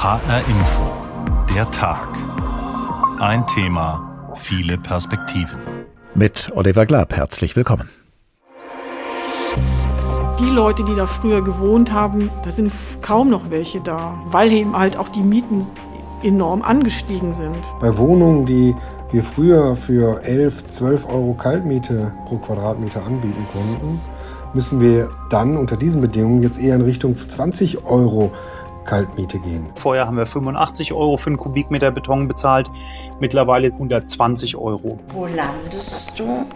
HR Info. Der Tag. Ein Thema, viele Perspektiven. Mit Oliver Glab, herzlich willkommen. Die Leute, die da früher gewohnt haben, da sind kaum noch welche da, weil eben halt auch die Mieten enorm angestiegen sind. Bei Wohnungen, die wir früher für 11, 12 Euro Kaltmiete pro Quadratmeter anbieten konnten, müssen wir dann unter diesen Bedingungen jetzt eher in Richtung 20 Euro Kaltmiete gehen. Vorher haben wir 85 Euro für einen Kubikmeter Beton bezahlt, mittlerweile 120 Euro. Wo landest du?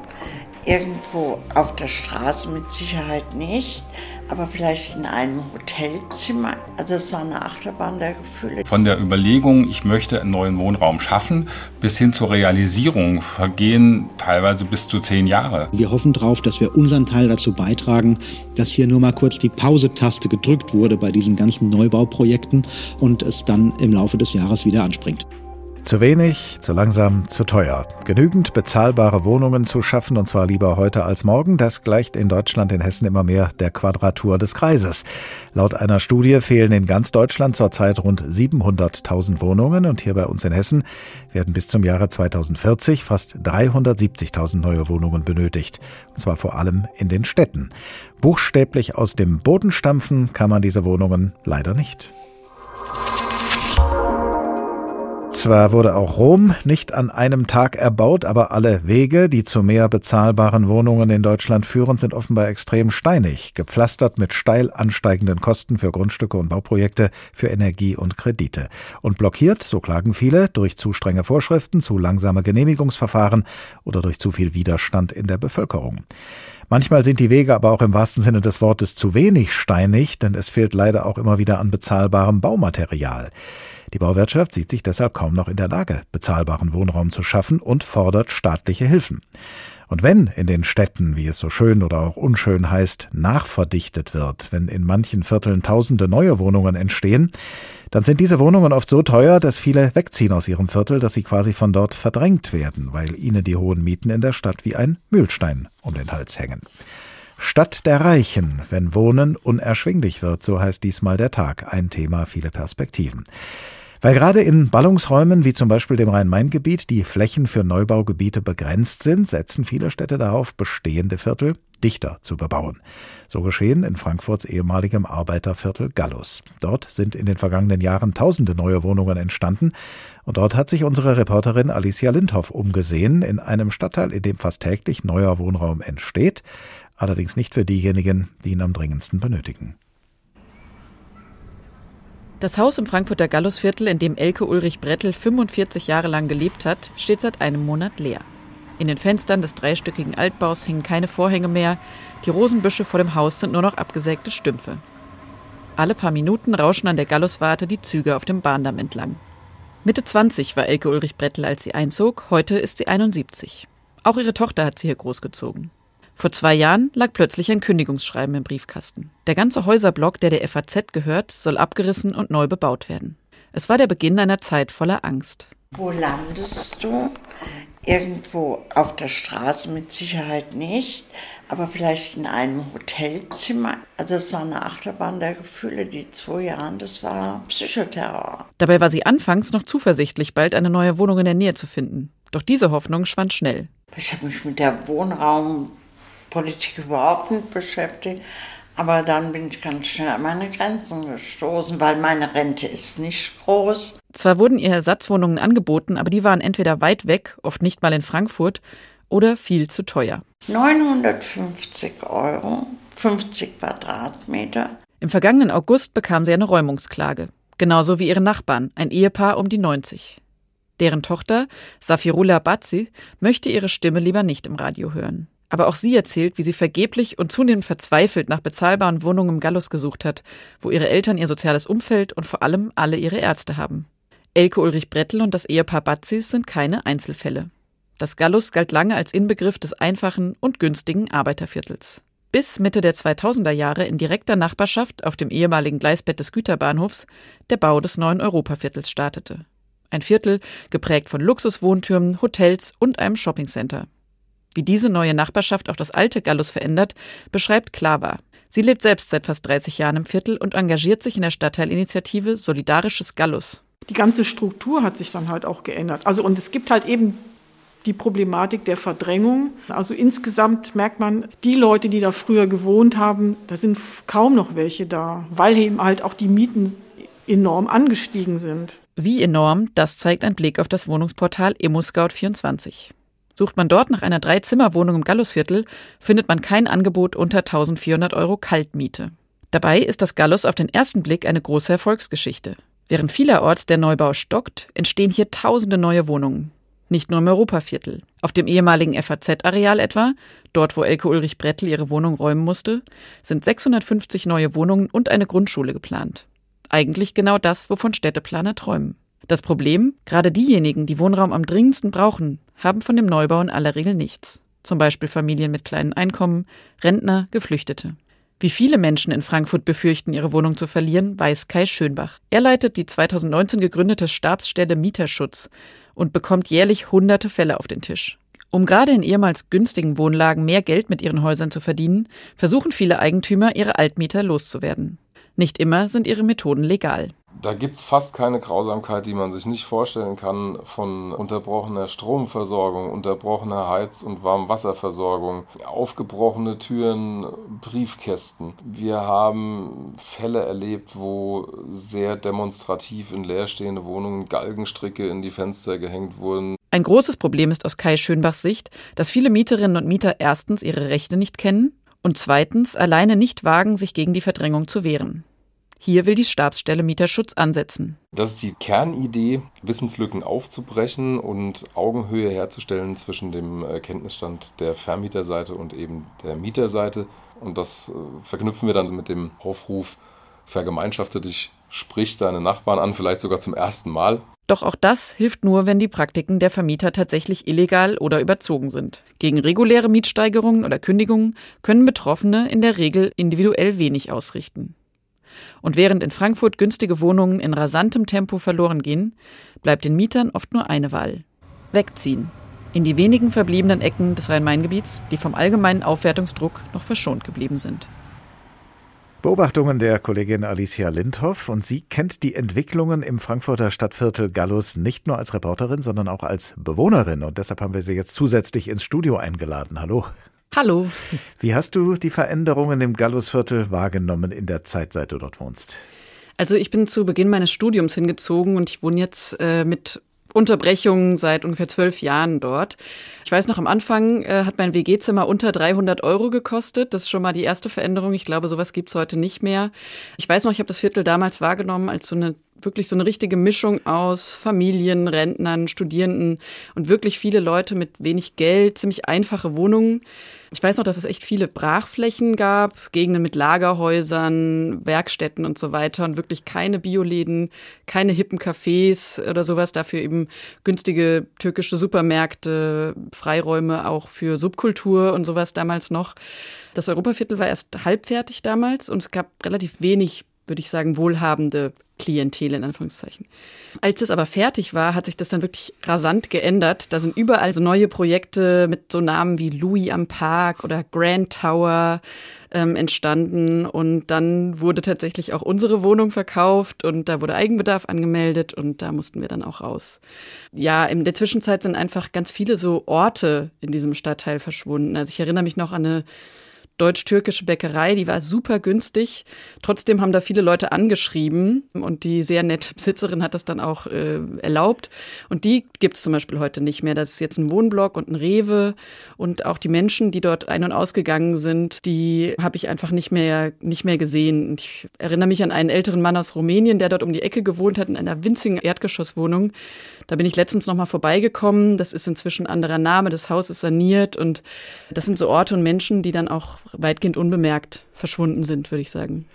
Irgendwo auf der Straße mit Sicherheit nicht, aber vielleicht in einem Hotelzimmer. Also es war eine Achterbahn der Gefühle. Von der Überlegung, ich möchte einen neuen Wohnraum schaffen, bis hin zur Realisierung vergehen teilweise bis zu zehn Jahre. Wir hoffen darauf, dass wir unseren Teil dazu beitragen, dass hier nur mal kurz die Pause-Taste gedrückt wurde bei diesen ganzen Neubauprojekten und es dann im Laufe des Jahres wieder anspringt. Zu wenig, zu langsam, zu teuer. Genügend bezahlbare Wohnungen zu schaffen, und zwar lieber heute als morgen, das gleicht in Deutschland, in Hessen immer mehr der Quadratur des Kreises. Laut einer Studie fehlen in ganz Deutschland zurzeit rund 700.000 Wohnungen und hier bei uns in Hessen werden bis zum Jahre 2040 fast 370.000 neue Wohnungen benötigt. Und zwar vor allem in den Städten. Buchstäblich aus dem Boden stampfen kann man diese Wohnungen leider nicht. Zwar wurde auch Rom nicht an einem Tag erbaut, aber alle Wege, die zu mehr bezahlbaren Wohnungen in Deutschland führen, sind offenbar extrem steinig, gepflastert mit steil ansteigenden Kosten für Grundstücke und Bauprojekte, für Energie und Kredite. Und blockiert, so klagen viele, durch zu strenge Vorschriften, zu langsame Genehmigungsverfahren oder durch zu viel Widerstand in der Bevölkerung. Manchmal sind die Wege aber auch im wahrsten Sinne des Wortes zu wenig steinig, denn es fehlt leider auch immer wieder an bezahlbarem Baumaterial. Die Bauwirtschaft sieht sich deshalb kaum noch in der Lage, bezahlbaren Wohnraum zu schaffen und fordert staatliche Hilfen. Und wenn in den Städten, wie es so schön oder auch unschön heißt, nachverdichtet wird, wenn in manchen Vierteln tausende neue Wohnungen entstehen, dann sind diese Wohnungen oft so teuer, dass viele wegziehen aus ihrem Viertel, dass sie quasi von dort verdrängt werden, weil ihnen die hohen Mieten in der Stadt wie ein Mühlstein um den Hals hängen. Stadt der Reichen, wenn Wohnen unerschwinglich wird, so heißt diesmal der Tag, ein Thema, viele Perspektiven. Weil gerade in Ballungsräumen wie zum Beispiel dem Rhein-Main-Gebiet die Flächen für Neubaugebiete begrenzt sind, setzen viele Städte darauf, bestehende Viertel dichter zu bebauen. So geschehen in Frankfurts ehemaligem Arbeiterviertel Gallus. Dort sind in den vergangenen Jahren tausende neue Wohnungen entstanden und dort hat sich unsere Reporterin Alicia Lindhoff umgesehen in einem Stadtteil, in dem fast täglich neuer Wohnraum entsteht, allerdings nicht für diejenigen, die ihn am dringendsten benötigen. Das Haus im Frankfurter Gallusviertel, in dem Elke Ulrich Brettel 45 Jahre lang gelebt hat, steht seit einem Monat leer. In den Fenstern des dreistöckigen Altbaus hängen keine Vorhänge mehr, die Rosenbüsche vor dem Haus sind nur noch abgesägte Stümpfe. Alle paar Minuten rauschen an der Galluswarte die Züge auf dem Bahndamm entlang. Mitte 20 war Elke Ulrich Brettel, als sie einzog, heute ist sie 71. Auch ihre Tochter hat sie hier großgezogen. Vor zwei Jahren lag plötzlich ein Kündigungsschreiben im Briefkasten. Der ganze Häuserblock, der der FAZ gehört, soll abgerissen und neu bebaut werden. Es war der Beginn einer Zeit voller Angst. Wo landest du? Irgendwo auf der Straße mit Sicherheit nicht, aber vielleicht in einem Hotelzimmer. Also es war eine Achterbahn der Gefühle, die zwei Jahre, das war Psychoterror. Dabei war sie anfangs noch zuversichtlich, bald eine neue Wohnung in der Nähe zu finden. Doch diese Hoffnung schwand schnell. Ich habe mich mit der Wohnraum Politik überhaupt nicht beschäftigt. Aber dann bin ich ganz schnell an meine Grenzen gestoßen, weil meine Rente ist nicht groß. Zwar wurden ihr Ersatzwohnungen angeboten, aber die waren entweder weit weg, oft nicht mal in Frankfurt, oder viel zu teuer. 950 Euro, 50 Quadratmeter. Im vergangenen August bekam sie eine Räumungsklage. Genauso wie ihre Nachbarn, ein Ehepaar um die 90. Deren Tochter, Safirullah Batzi, möchte ihre Stimme lieber nicht im Radio hören. Aber auch sie erzählt, wie sie vergeblich und zunehmend verzweifelt nach bezahlbaren Wohnungen im Gallus gesucht hat, wo ihre Eltern ihr soziales Umfeld und vor allem alle ihre Ärzte haben. Elke Ulrich Brettel und das Ehepaar Batzis sind keine Einzelfälle. Das Gallus galt lange als Inbegriff des einfachen und günstigen Arbeiterviertels. Bis Mitte der 2000er Jahre in direkter Nachbarschaft auf dem ehemaligen Gleisbett des Güterbahnhofs der Bau des neuen Europaviertels startete. Ein Viertel geprägt von Luxuswohntürmen, Hotels und einem Shoppingcenter. Wie diese neue Nachbarschaft auch das alte Gallus verändert, beschreibt Klava. Sie lebt selbst seit fast 30 Jahren im Viertel und engagiert sich in der Stadtteilinitiative Solidarisches Gallus. Die ganze Struktur hat sich dann halt auch geändert. Also und es gibt halt eben die Problematik der Verdrängung. Also insgesamt merkt man, die Leute, die da früher gewohnt haben, da sind kaum noch welche da, weil eben halt auch die Mieten enorm angestiegen sind. Wie enorm, das zeigt ein Blick auf das Wohnungsportal ImmoScout24. Sucht man dort nach einer Dreizimmerwohnung im Gallusviertel, findet man kein Angebot unter 1400 Euro Kaltmiete. Dabei ist das Gallus auf den ersten Blick eine große Erfolgsgeschichte. Während vielerorts der Neubau stockt, entstehen hier tausende neue Wohnungen. Nicht nur im Europaviertel. Auf dem ehemaligen FAZ-Areal etwa, dort wo Elke Ulrich Brettel ihre Wohnung räumen musste, sind 650 neue Wohnungen und eine Grundschule geplant. Eigentlich genau das, wovon Städteplaner träumen. Das Problem, gerade diejenigen, die Wohnraum am dringendsten brauchen, haben von dem Neubau in aller Regel nichts. Zum Beispiel Familien mit kleinen Einkommen, Rentner, Geflüchtete. Wie viele Menschen in Frankfurt befürchten, ihre Wohnung zu verlieren, weiß Kai Schönbach. Er leitet die 2019 gegründete Stabsstelle Mieterschutz und bekommt jährlich hunderte Fälle auf den Tisch. Um gerade in ehemals günstigen Wohnlagen mehr Geld mit ihren Häusern zu verdienen, versuchen viele Eigentümer, ihre Altmieter loszuwerden. Nicht immer sind ihre Methoden legal. Da gibt es fast keine Grausamkeit, die man sich nicht vorstellen kann, von unterbrochener Stromversorgung, unterbrochener Heiz- und Warmwasserversorgung, aufgebrochene Türen, Briefkästen. Wir haben Fälle erlebt, wo sehr demonstrativ in leerstehende Wohnungen Galgenstricke in die Fenster gehängt wurden. Ein großes Problem ist aus Kai Schönbachs Sicht, dass viele Mieterinnen und Mieter erstens ihre Rechte nicht kennen und zweitens alleine nicht wagen, sich gegen die Verdrängung zu wehren. Hier will die Stabsstelle Mieterschutz ansetzen. Das ist die Kernidee, Wissenslücken aufzubrechen und Augenhöhe herzustellen zwischen dem äh, Kenntnisstand der Vermieterseite und eben der Mieterseite. Und das äh, verknüpfen wir dann mit dem Aufruf, vergemeinschafte dich, sprich deine Nachbarn an, vielleicht sogar zum ersten Mal. Doch auch das hilft nur, wenn die Praktiken der Vermieter tatsächlich illegal oder überzogen sind. Gegen reguläre Mietsteigerungen oder Kündigungen können Betroffene in der Regel individuell wenig ausrichten. Und während in Frankfurt günstige Wohnungen in rasantem Tempo verloren gehen, bleibt den Mietern oft nur eine Wahl. Wegziehen. In die wenigen verbliebenen Ecken des Rhein-Main-Gebiets, die vom allgemeinen Aufwertungsdruck noch verschont geblieben sind. Beobachtungen der Kollegin Alicia Lindhoff und sie kennt die Entwicklungen im Frankfurter Stadtviertel Gallus nicht nur als Reporterin, sondern auch als Bewohnerin und deshalb haben wir sie jetzt zusätzlich ins Studio eingeladen. Hallo. Hallo. Wie hast du die Veränderungen im Gallusviertel wahrgenommen in der Zeit, seit du dort wohnst? Also ich bin zu Beginn meines Studiums hingezogen und ich wohne jetzt äh, mit Unterbrechungen seit ungefähr zwölf Jahren dort. Ich weiß noch, am Anfang äh, hat mein WG-Zimmer unter 300 Euro gekostet. Das ist schon mal die erste Veränderung. Ich glaube, sowas gibt's heute nicht mehr. Ich weiß noch, ich habe das Viertel damals wahrgenommen als so eine wirklich so eine richtige Mischung aus Familien, Rentnern, Studierenden und wirklich viele Leute mit wenig Geld, ziemlich einfache Wohnungen. Ich weiß noch, dass es echt viele Brachflächen gab, Gegenden mit Lagerhäusern, Werkstätten und so weiter und wirklich keine Bioläden, keine hippen Cafés oder sowas, dafür eben günstige türkische Supermärkte, Freiräume auch für Subkultur und sowas damals noch. Das Europaviertel war erst halbfertig damals und es gab relativ wenig würde ich sagen, wohlhabende Klientel in Anführungszeichen. Als es aber fertig war, hat sich das dann wirklich rasant geändert. Da sind überall so neue Projekte mit so Namen wie Louis am Park oder Grand Tower ähm, entstanden. Und dann wurde tatsächlich auch unsere Wohnung verkauft und da wurde Eigenbedarf angemeldet und da mussten wir dann auch raus. Ja, in der Zwischenzeit sind einfach ganz viele so Orte in diesem Stadtteil verschwunden. Also ich erinnere mich noch an eine deutsch-türkische Bäckerei, die war super günstig. Trotzdem haben da viele Leute angeschrieben und die sehr nette Besitzerin hat das dann auch äh, erlaubt. Und die gibt es zum Beispiel heute nicht mehr. Das ist jetzt ein Wohnblock und ein Rewe und auch die Menschen, die dort ein- und ausgegangen sind, die habe ich einfach nicht mehr, nicht mehr gesehen. Und ich erinnere mich an einen älteren Mann aus Rumänien, der dort um die Ecke gewohnt hat in einer winzigen Erdgeschosswohnung. Da bin ich letztens noch mal vorbeigekommen. Das ist inzwischen anderer Name. Das Haus ist saniert und das sind so Orte und Menschen, die dann auch weitgehend unbemerkt verschwunden sind, würde ich sagen.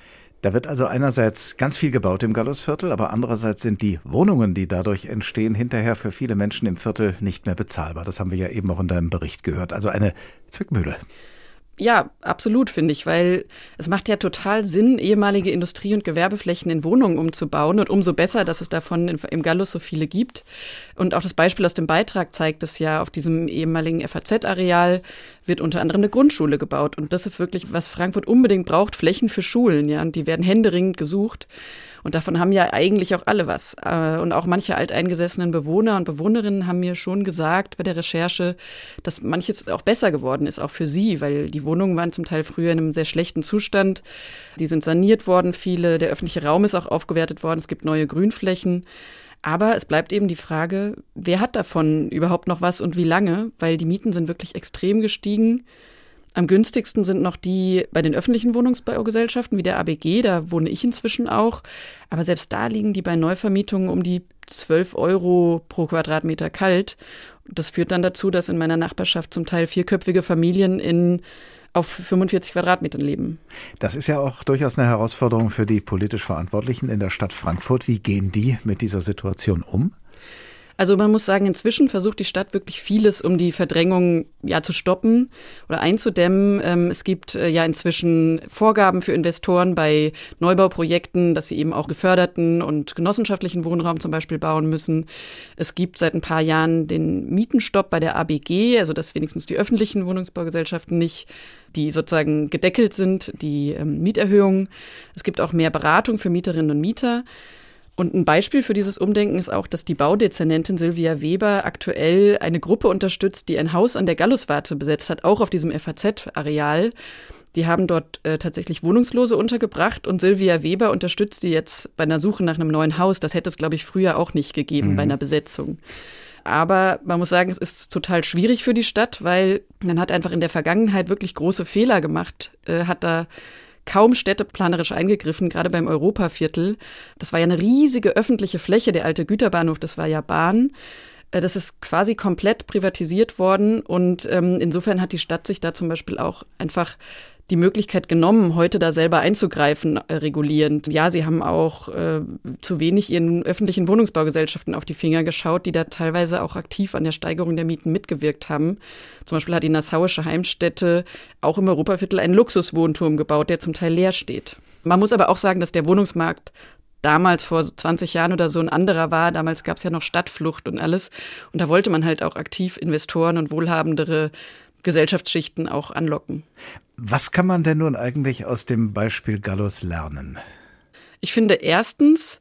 Da wird also einerseits ganz viel gebaut im Gallusviertel, aber andererseits sind die Wohnungen, die dadurch entstehen, hinterher für viele Menschen im Viertel nicht mehr bezahlbar. Das haben wir ja eben auch in deinem Bericht gehört. Also eine Zwickmühle. Ja, absolut, finde ich, weil es macht ja total Sinn, ehemalige Industrie- und Gewerbeflächen in Wohnungen umzubauen und umso besser, dass es davon im Gallus so viele gibt. Und auch das Beispiel aus dem Beitrag zeigt es ja, auf diesem ehemaligen FAZ-Areal wird unter anderem eine Grundschule gebaut. Und das ist wirklich, was Frankfurt unbedingt braucht, Flächen für Schulen, ja, und die werden händeringend gesucht. Und davon haben ja eigentlich auch alle was. Äh, und auch manche alteingesessenen Bewohner und Bewohnerinnen haben mir schon gesagt bei der Recherche, dass manches auch besser geworden ist, auch für sie, weil die Wohnungen waren zum Teil früher in einem sehr schlechten Zustand. Die sind saniert worden, viele. Der öffentliche Raum ist auch aufgewertet worden. Es gibt neue Grünflächen. Aber es bleibt eben die Frage, wer hat davon überhaupt noch was und wie lange? Weil die Mieten sind wirklich extrem gestiegen. Am günstigsten sind noch die bei den öffentlichen Wohnungsbaugesellschaften wie der ABG, da wohne ich inzwischen auch. Aber selbst da liegen die bei Neuvermietungen um die 12 Euro pro Quadratmeter kalt. Das führt dann dazu, dass in meiner Nachbarschaft zum Teil vierköpfige Familien in auf 45 Quadratmetern leben. Das ist ja auch durchaus eine Herausforderung für die politisch Verantwortlichen in der Stadt Frankfurt. Wie gehen die mit dieser Situation um? Also man muss sagen, inzwischen versucht die Stadt wirklich vieles, um die Verdrängung ja zu stoppen oder einzudämmen. Ähm, es gibt äh, ja inzwischen Vorgaben für Investoren bei Neubauprojekten, dass sie eben auch geförderten und genossenschaftlichen Wohnraum zum Beispiel bauen müssen. Es gibt seit ein paar Jahren den Mietenstopp bei der ABG, also dass wenigstens die öffentlichen Wohnungsbaugesellschaften nicht die sozusagen gedeckelt sind, die ähm, Mieterhöhungen. Es gibt auch mehr Beratung für Mieterinnen und Mieter. Und ein Beispiel für dieses Umdenken ist auch, dass die Baudezernentin Silvia Weber aktuell eine Gruppe unterstützt, die ein Haus an der Galluswarte besetzt hat, auch auf diesem FAZ-Areal. Die haben dort äh, tatsächlich Wohnungslose untergebracht und Silvia Weber unterstützt sie jetzt bei einer Suche nach einem neuen Haus. Das hätte es, glaube ich, früher auch nicht gegeben mhm. bei einer Besetzung. Aber man muss sagen, es ist total schwierig für die Stadt, weil man hat einfach in der Vergangenheit wirklich große Fehler gemacht, äh, hat da kaum städteplanerisch eingegriffen, gerade beim Europaviertel. Das war ja eine riesige öffentliche Fläche, der alte Güterbahnhof, das war ja Bahn. Äh, das ist quasi komplett privatisiert worden und ähm, insofern hat die Stadt sich da zum Beispiel auch einfach die Möglichkeit genommen, heute da selber einzugreifen, äh, regulierend. Ja, sie haben auch äh, zu wenig ihren öffentlichen Wohnungsbaugesellschaften auf die Finger geschaut, die da teilweise auch aktiv an der Steigerung der Mieten mitgewirkt haben. Zum Beispiel hat die Nassauische Heimstätte auch im Europaviertel einen Luxuswohnturm gebaut, der zum Teil leer steht. Man muss aber auch sagen, dass der Wohnungsmarkt damals vor 20 Jahren oder so ein anderer war. Damals gab es ja noch Stadtflucht und alles. Und da wollte man halt auch aktiv Investoren und wohlhabendere Gesellschaftsschichten auch anlocken. Was kann man denn nun eigentlich aus dem Beispiel Gallus lernen? Ich finde erstens,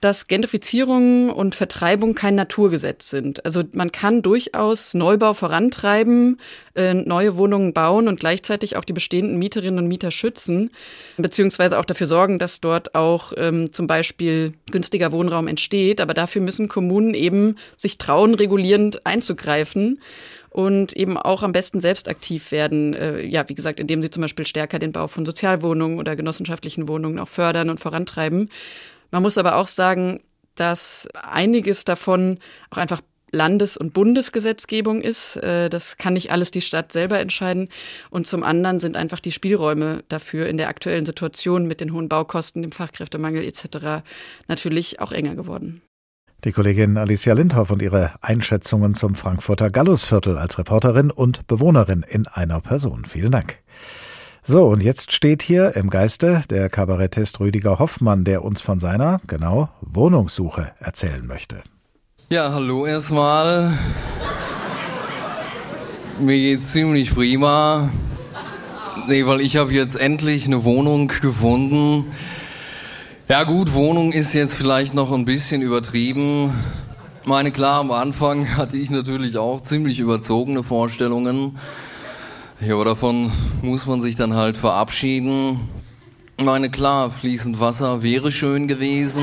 dass Gentrifizierung und Vertreibung kein Naturgesetz sind. Also man kann durchaus Neubau vorantreiben, äh, neue Wohnungen bauen und gleichzeitig auch die bestehenden Mieterinnen und Mieter schützen, beziehungsweise auch dafür sorgen, dass dort auch ähm, zum Beispiel günstiger Wohnraum entsteht. Aber dafür müssen Kommunen eben sich trauen, regulierend einzugreifen und eben auch am besten selbst aktiv werden. Äh, ja, wie gesagt, indem sie zum Beispiel stärker den Bau von Sozialwohnungen oder genossenschaftlichen Wohnungen auch fördern und vorantreiben. Man muss aber auch sagen, dass einiges davon auch einfach Landes- und Bundesgesetzgebung ist. Äh, das kann nicht alles die Stadt selber entscheiden. Und zum anderen sind einfach die Spielräume dafür in der aktuellen Situation mit den hohen Baukosten, dem Fachkräftemangel etc. natürlich auch enger geworden. Die Kollegin Alicia Lindhoff und ihre Einschätzungen zum Frankfurter Gallusviertel als Reporterin und Bewohnerin in einer Person. Vielen Dank. So, und jetzt steht hier im Geiste der Kabarettist Rüdiger Hoffmann, der uns von seiner, genau, Wohnungssuche erzählen möchte. Ja, hallo erstmal. Mir geht's ziemlich prima. Nee, weil ich habe jetzt endlich eine Wohnung gefunden, ja gut, Wohnung ist jetzt vielleicht noch ein bisschen übertrieben. Meine klar, am Anfang hatte ich natürlich auch ziemlich überzogene Vorstellungen. Ja, aber davon muss man sich dann halt verabschieden. Meine klar, fließend Wasser wäre schön gewesen.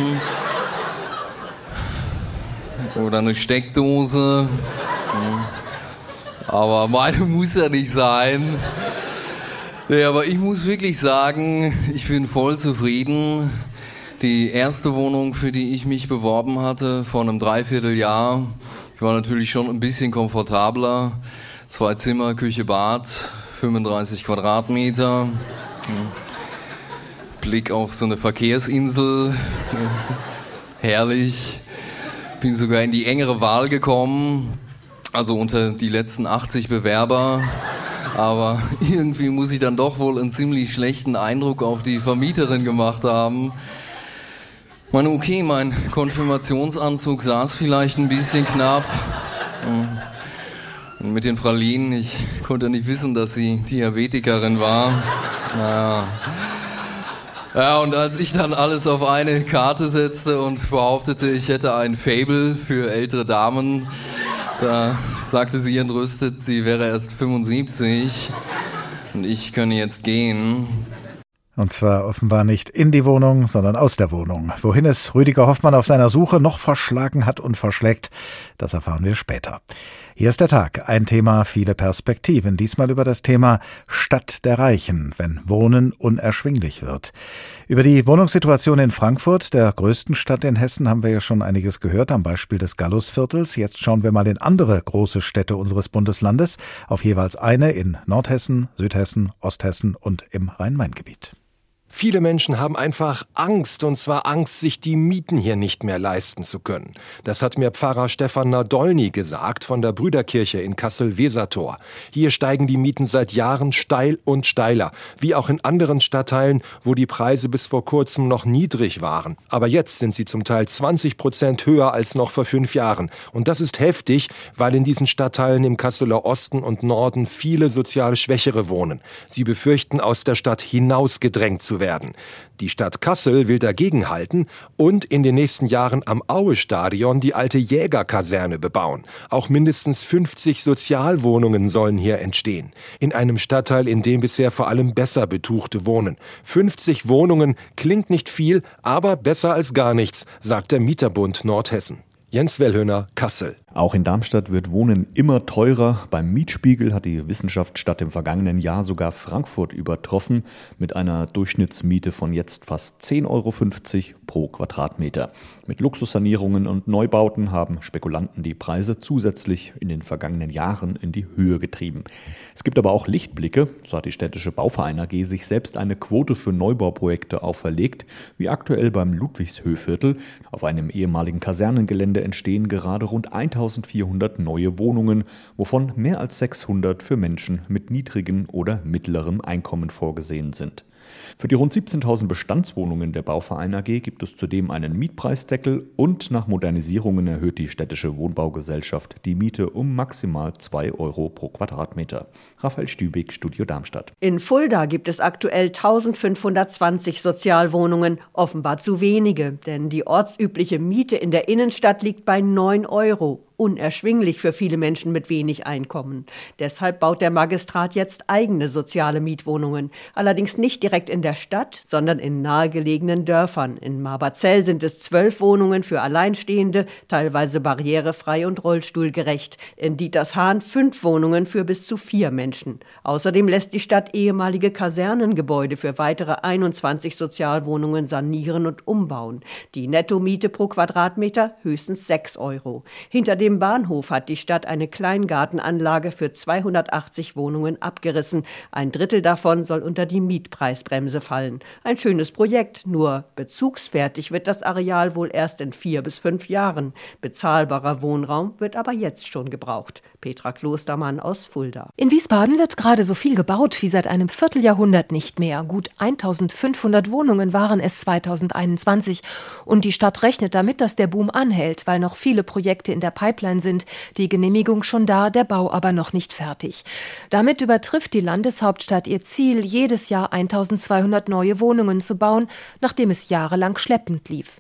Oder eine Steckdose. Aber meine muss ja nicht sein. Nee, aber ich muss wirklich sagen, ich bin voll zufrieden. Die erste Wohnung, für die ich mich beworben hatte, vor einem Dreivierteljahr, ich war natürlich schon ein bisschen komfortabler. Zwei Zimmer, Küche, Bad, 35 Quadratmeter. Blick auf so eine Verkehrsinsel. Herrlich. Bin sogar in die engere Wahl gekommen. Also unter die letzten 80 Bewerber Aber irgendwie muss ich dann doch wohl einen ziemlich schlechten Eindruck auf die Vermieterin gemacht haben. Meine, okay, mein Konfirmationsanzug saß vielleicht ein bisschen knapp. Und mit den Pralinen, ich konnte nicht wissen, dass sie Diabetikerin war. Naja. Ja, und als ich dann alles auf eine Karte setzte und behauptete, ich hätte ein Fable für ältere Damen, da sagte sie entrüstet, sie wäre erst 75 und ich könne jetzt gehen. Und zwar offenbar nicht in die Wohnung, sondern aus der Wohnung. Wohin es Rüdiger Hoffmann auf seiner Suche noch verschlagen hat und verschlägt, das erfahren wir später. Hier ist der Tag. Ein Thema, viele Perspektiven. Diesmal über das Thema Stadt der Reichen, wenn Wohnen unerschwinglich wird. Über die Wohnungssituation in Frankfurt, der größten Stadt in Hessen, haben wir ja schon einiges gehört am Beispiel des Gallusviertels. Jetzt schauen wir mal in andere große Städte unseres Bundeslandes, auf jeweils eine in Nordhessen, Südhessen, Osthessen und im Rhein-Main-Gebiet. Viele Menschen haben einfach Angst, und zwar Angst, sich die Mieten hier nicht mehr leisten zu können. Das hat mir Pfarrer Stefan Nadolny gesagt von der Brüderkirche in Kassel-Wesertor. Hier steigen die Mieten seit Jahren steil und steiler, wie auch in anderen Stadtteilen, wo die Preise bis vor kurzem noch niedrig waren. Aber jetzt sind sie zum Teil 20 Prozent höher als noch vor fünf Jahren. Und das ist heftig, weil in diesen Stadtteilen im Kasseler Osten und Norden viele sozial Schwächere wohnen. Sie befürchten, aus der Stadt hinausgedrängt zu werden werden. Die Stadt Kassel will dagegenhalten und in den nächsten Jahren am Aue-Stadion die alte Jägerkaserne bebauen. Auch mindestens 50 Sozialwohnungen sollen hier entstehen. In einem Stadtteil, in dem bisher vor allem besser Betuchte wohnen. 50 Wohnungen klingt nicht viel, aber besser als gar nichts, sagt der Mieterbund Nordhessen. Jens Wellhöhner, Kassel. Auch in Darmstadt wird Wohnen immer teurer. Beim Mietspiegel hat die Wissenschaftsstadt im vergangenen Jahr sogar Frankfurt übertroffen mit einer Durchschnittsmiete von jetzt fast 10,50 Euro pro Quadratmeter. Mit Luxussanierungen und Neubauten haben Spekulanten die Preise zusätzlich in den vergangenen Jahren in die Höhe getrieben. Es gibt aber auch Lichtblicke. So hat die städtische Bauverein AG sich selbst eine Quote für Neubauprojekte auferlegt, wie aktuell beim Ludwigshöhviertel. Auf einem ehemaligen Kasernengelände entstehen gerade rund 1000 1400 neue Wohnungen, wovon mehr als 600 für Menschen mit niedrigem oder mittlerem Einkommen vorgesehen sind. Für die rund 17.000 Bestandswohnungen der Bauverein AG gibt es zudem einen Mietpreisdeckel und nach Modernisierungen erhöht die städtische Wohnbaugesellschaft die Miete um maximal 2 Euro pro Quadratmeter. Raphael Stübig, Studio Darmstadt. In Fulda gibt es aktuell 1520 Sozialwohnungen, offenbar zu wenige, denn die ortsübliche Miete in der Innenstadt liegt bei 9 Euro unerschwinglich für viele Menschen mit wenig Einkommen. Deshalb baut der Magistrat jetzt eigene soziale Mietwohnungen, allerdings nicht direkt in der Stadt, sondern in nahegelegenen Dörfern. In Marberzell sind es zwölf Wohnungen für Alleinstehende, teilweise barrierefrei und rollstuhlgerecht. In Dietershahn fünf Wohnungen für bis zu vier Menschen. Außerdem lässt die Stadt ehemalige Kasernengebäude für weitere 21 Sozialwohnungen sanieren und umbauen. Die Nettomiete pro Quadratmeter höchstens sechs Euro. Hinter dem Bahnhof hat die Stadt eine Kleingartenanlage für 280 Wohnungen abgerissen. Ein Drittel davon soll unter die Mietpreisbremse fallen. Ein schönes Projekt, nur bezugsfertig wird das Areal wohl erst in vier bis fünf Jahren. Bezahlbarer Wohnraum wird aber jetzt schon gebraucht. Petra Klostermann aus Fulda. In Wiesbaden wird gerade so viel gebaut wie seit einem Vierteljahrhundert nicht mehr. Gut 1500 Wohnungen waren es 2021. Und die Stadt rechnet damit, dass der Boom anhält, weil noch viele Projekte in der Pipeline sind, die Genehmigung schon da, der Bau aber noch nicht fertig. Damit übertrifft die Landeshauptstadt ihr Ziel, jedes Jahr 1200 neue Wohnungen zu bauen, nachdem es jahrelang schleppend lief.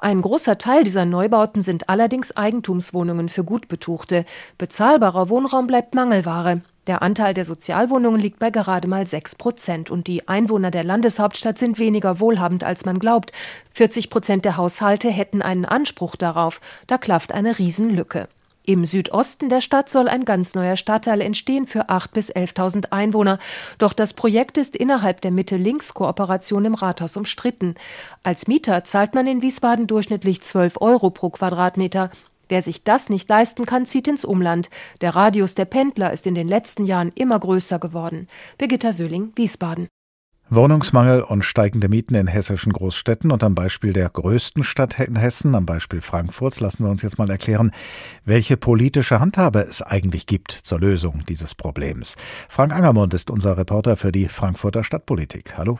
Ein großer Teil dieser Neubauten sind allerdings Eigentumswohnungen für Gutbetuchte. Bezahlbarer Wohnraum bleibt Mangelware. Der Anteil der Sozialwohnungen liegt bei gerade mal 6 Prozent und die Einwohner der Landeshauptstadt sind weniger wohlhabend, als man glaubt. 40 Prozent der Haushalte hätten einen Anspruch darauf. Da klafft eine Riesenlücke. Im Südosten der Stadt soll ein ganz neuer Stadtteil entstehen für 8.000 bis 11.000 Einwohner. Doch das Projekt ist innerhalb der Mitte-Links-Kooperation im Rathaus umstritten. Als Mieter zahlt man in Wiesbaden durchschnittlich 12 Euro pro Quadratmeter. Wer sich das nicht leisten kann, zieht ins Umland. Der Radius der Pendler ist in den letzten Jahren immer größer geworden. Birgitta Söhling, Wiesbaden. Wohnungsmangel und steigende Mieten in hessischen Großstädten und am Beispiel der größten Stadt in Hessen, am Beispiel Frankfurts, lassen wir uns jetzt mal erklären, welche politische Handhabe es eigentlich gibt zur Lösung dieses Problems. Frank Angermund ist unser Reporter für die Frankfurter Stadtpolitik. Hallo.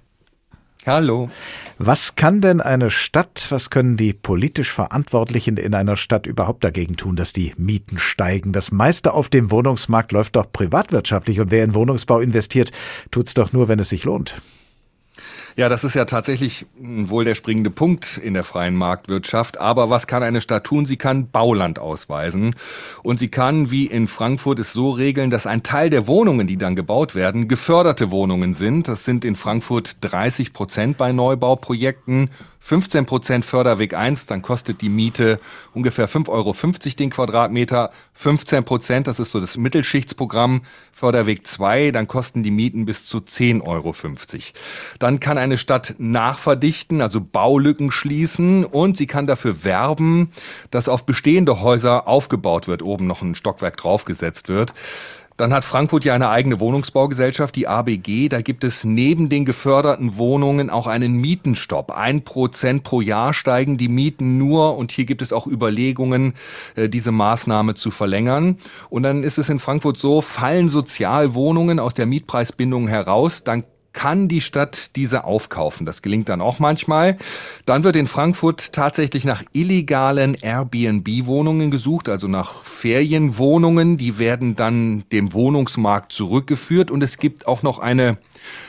Hallo. Was kann denn eine Stadt, was können die politisch Verantwortlichen in einer Stadt überhaupt dagegen tun, dass die Mieten steigen? Das meiste auf dem Wohnungsmarkt läuft doch privatwirtschaftlich und wer in Wohnungsbau investiert, tut's doch nur, wenn es sich lohnt. Ja, das ist ja tatsächlich wohl der springende Punkt in der freien Marktwirtschaft. Aber was kann eine Stadt tun? Sie kann Bauland ausweisen. Und sie kann, wie in Frankfurt, es so regeln, dass ein Teil der Wohnungen, die dann gebaut werden, geförderte Wohnungen sind. Das sind in Frankfurt 30 Prozent bei Neubauprojekten 15 Prozent Förderweg 1, dann kostet die Miete ungefähr 5,50 Euro den Quadratmeter. 15 Prozent, das ist so das Mittelschichtsprogramm. Förderweg 2, dann kosten die Mieten bis zu 10,50 Euro. Dann kann eine Stadt nachverdichten, also Baulücken schließen und sie kann dafür werben, dass auf bestehende Häuser aufgebaut wird, oben noch ein Stockwerk draufgesetzt wird. Dann hat Frankfurt ja eine eigene Wohnungsbaugesellschaft, die ABG. Da gibt es neben den geförderten Wohnungen auch einen Mietenstopp. Ein Prozent pro Jahr steigen die Mieten nur und hier gibt es auch Überlegungen, äh, diese Maßnahme zu verlängern. Und dann ist es in Frankfurt so, fallen Sozialwohnungen aus der Mietpreisbindung heraus, dann kann die Stadt diese aufkaufen. Das gelingt dann auch manchmal. Dann wird in Frankfurt tatsächlich nach illegalen Airbnb-Wohnungen gesucht, also nach Ferienwohnungen. Die werden dann dem Wohnungsmarkt zurückgeführt und es gibt auch noch eine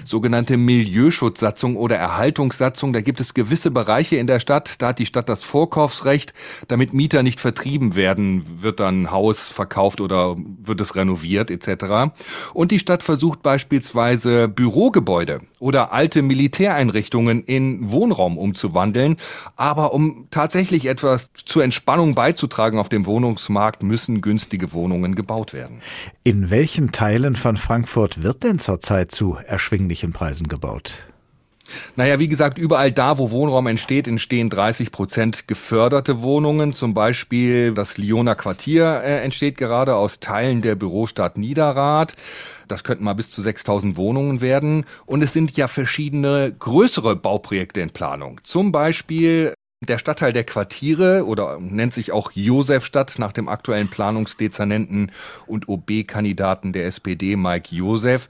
sogenannte Milieuschutzsatzung oder Erhaltungssatzung. Da gibt es gewisse Bereiche in der Stadt, da hat die Stadt das Vorkaufsrecht, damit Mieter nicht vertrieben werden, wird dann Haus verkauft oder wird es renoviert etc. Und die Stadt versucht beispielsweise Bürogebäude oder alte Militäreinrichtungen in Wohnraum umzuwandeln. Aber um tatsächlich etwas zur Entspannung beizutragen auf dem Wohnungsmarkt, müssen günstige Wohnungen gebaut werden. In welchen Teilen von Frankfurt wird denn zurzeit zu erschwinglichen Preisen gebaut? Naja, wie gesagt, überall da, wo Wohnraum entsteht, entstehen 30 Prozent geförderte Wohnungen. Zum Beispiel das Lyoner Quartier äh, entsteht gerade aus Teilen der Bürostadt Niederrad. Das könnten mal bis zu 6000 Wohnungen werden. Und es sind ja verschiedene größere Bauprojekte in Planung. Zum Beispiel der Stadtteil der Quartiere oder nennt sich auch Josefstadt nach dem aktuellen Planungsdezernenten und OB-Kandidaten der SPD Mike Josef.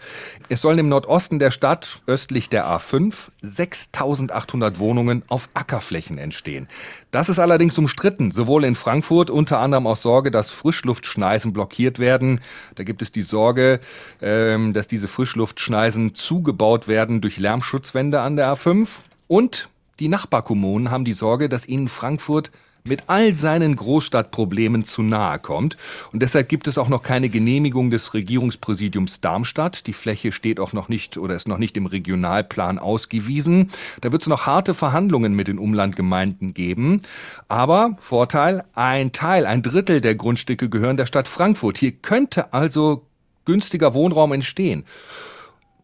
Es sollen im Nordosten der Stadt, östlich der A5, 6800 Wohnungen auf Ackerflächen entstehen. Das ist allerdings umstritten, sowohl in Frankfurt unter anderem aus Sorge, dass Frischluftschneisen blockiert werden. Da gibt es die Sorge, ähm, dass diese Frischluftschneisen zugebaut werden durch Lärmschutzwände an der A5 und die Nachbarkommunen haben die Sorge, dass ihnen Frankfurt mit all seinen Großstadtproblemen zu nahe kommt. Und deshalb gibt es auch noch keine Genehmigung des Regierungspräsidiums Darmstadt. Die Fläche steht auch noch nicht oder ist noch nicht im Regionalplan ausgewiesen. Da wird es noch harte Verhandlungen mit den Umlandgemeinden geben. Aber Vorteil, ein Teil, ein Drittel der Grundstücke gehören der Stadt Frankfurt. Hier könnte also günstiger Wohnraum entstehen.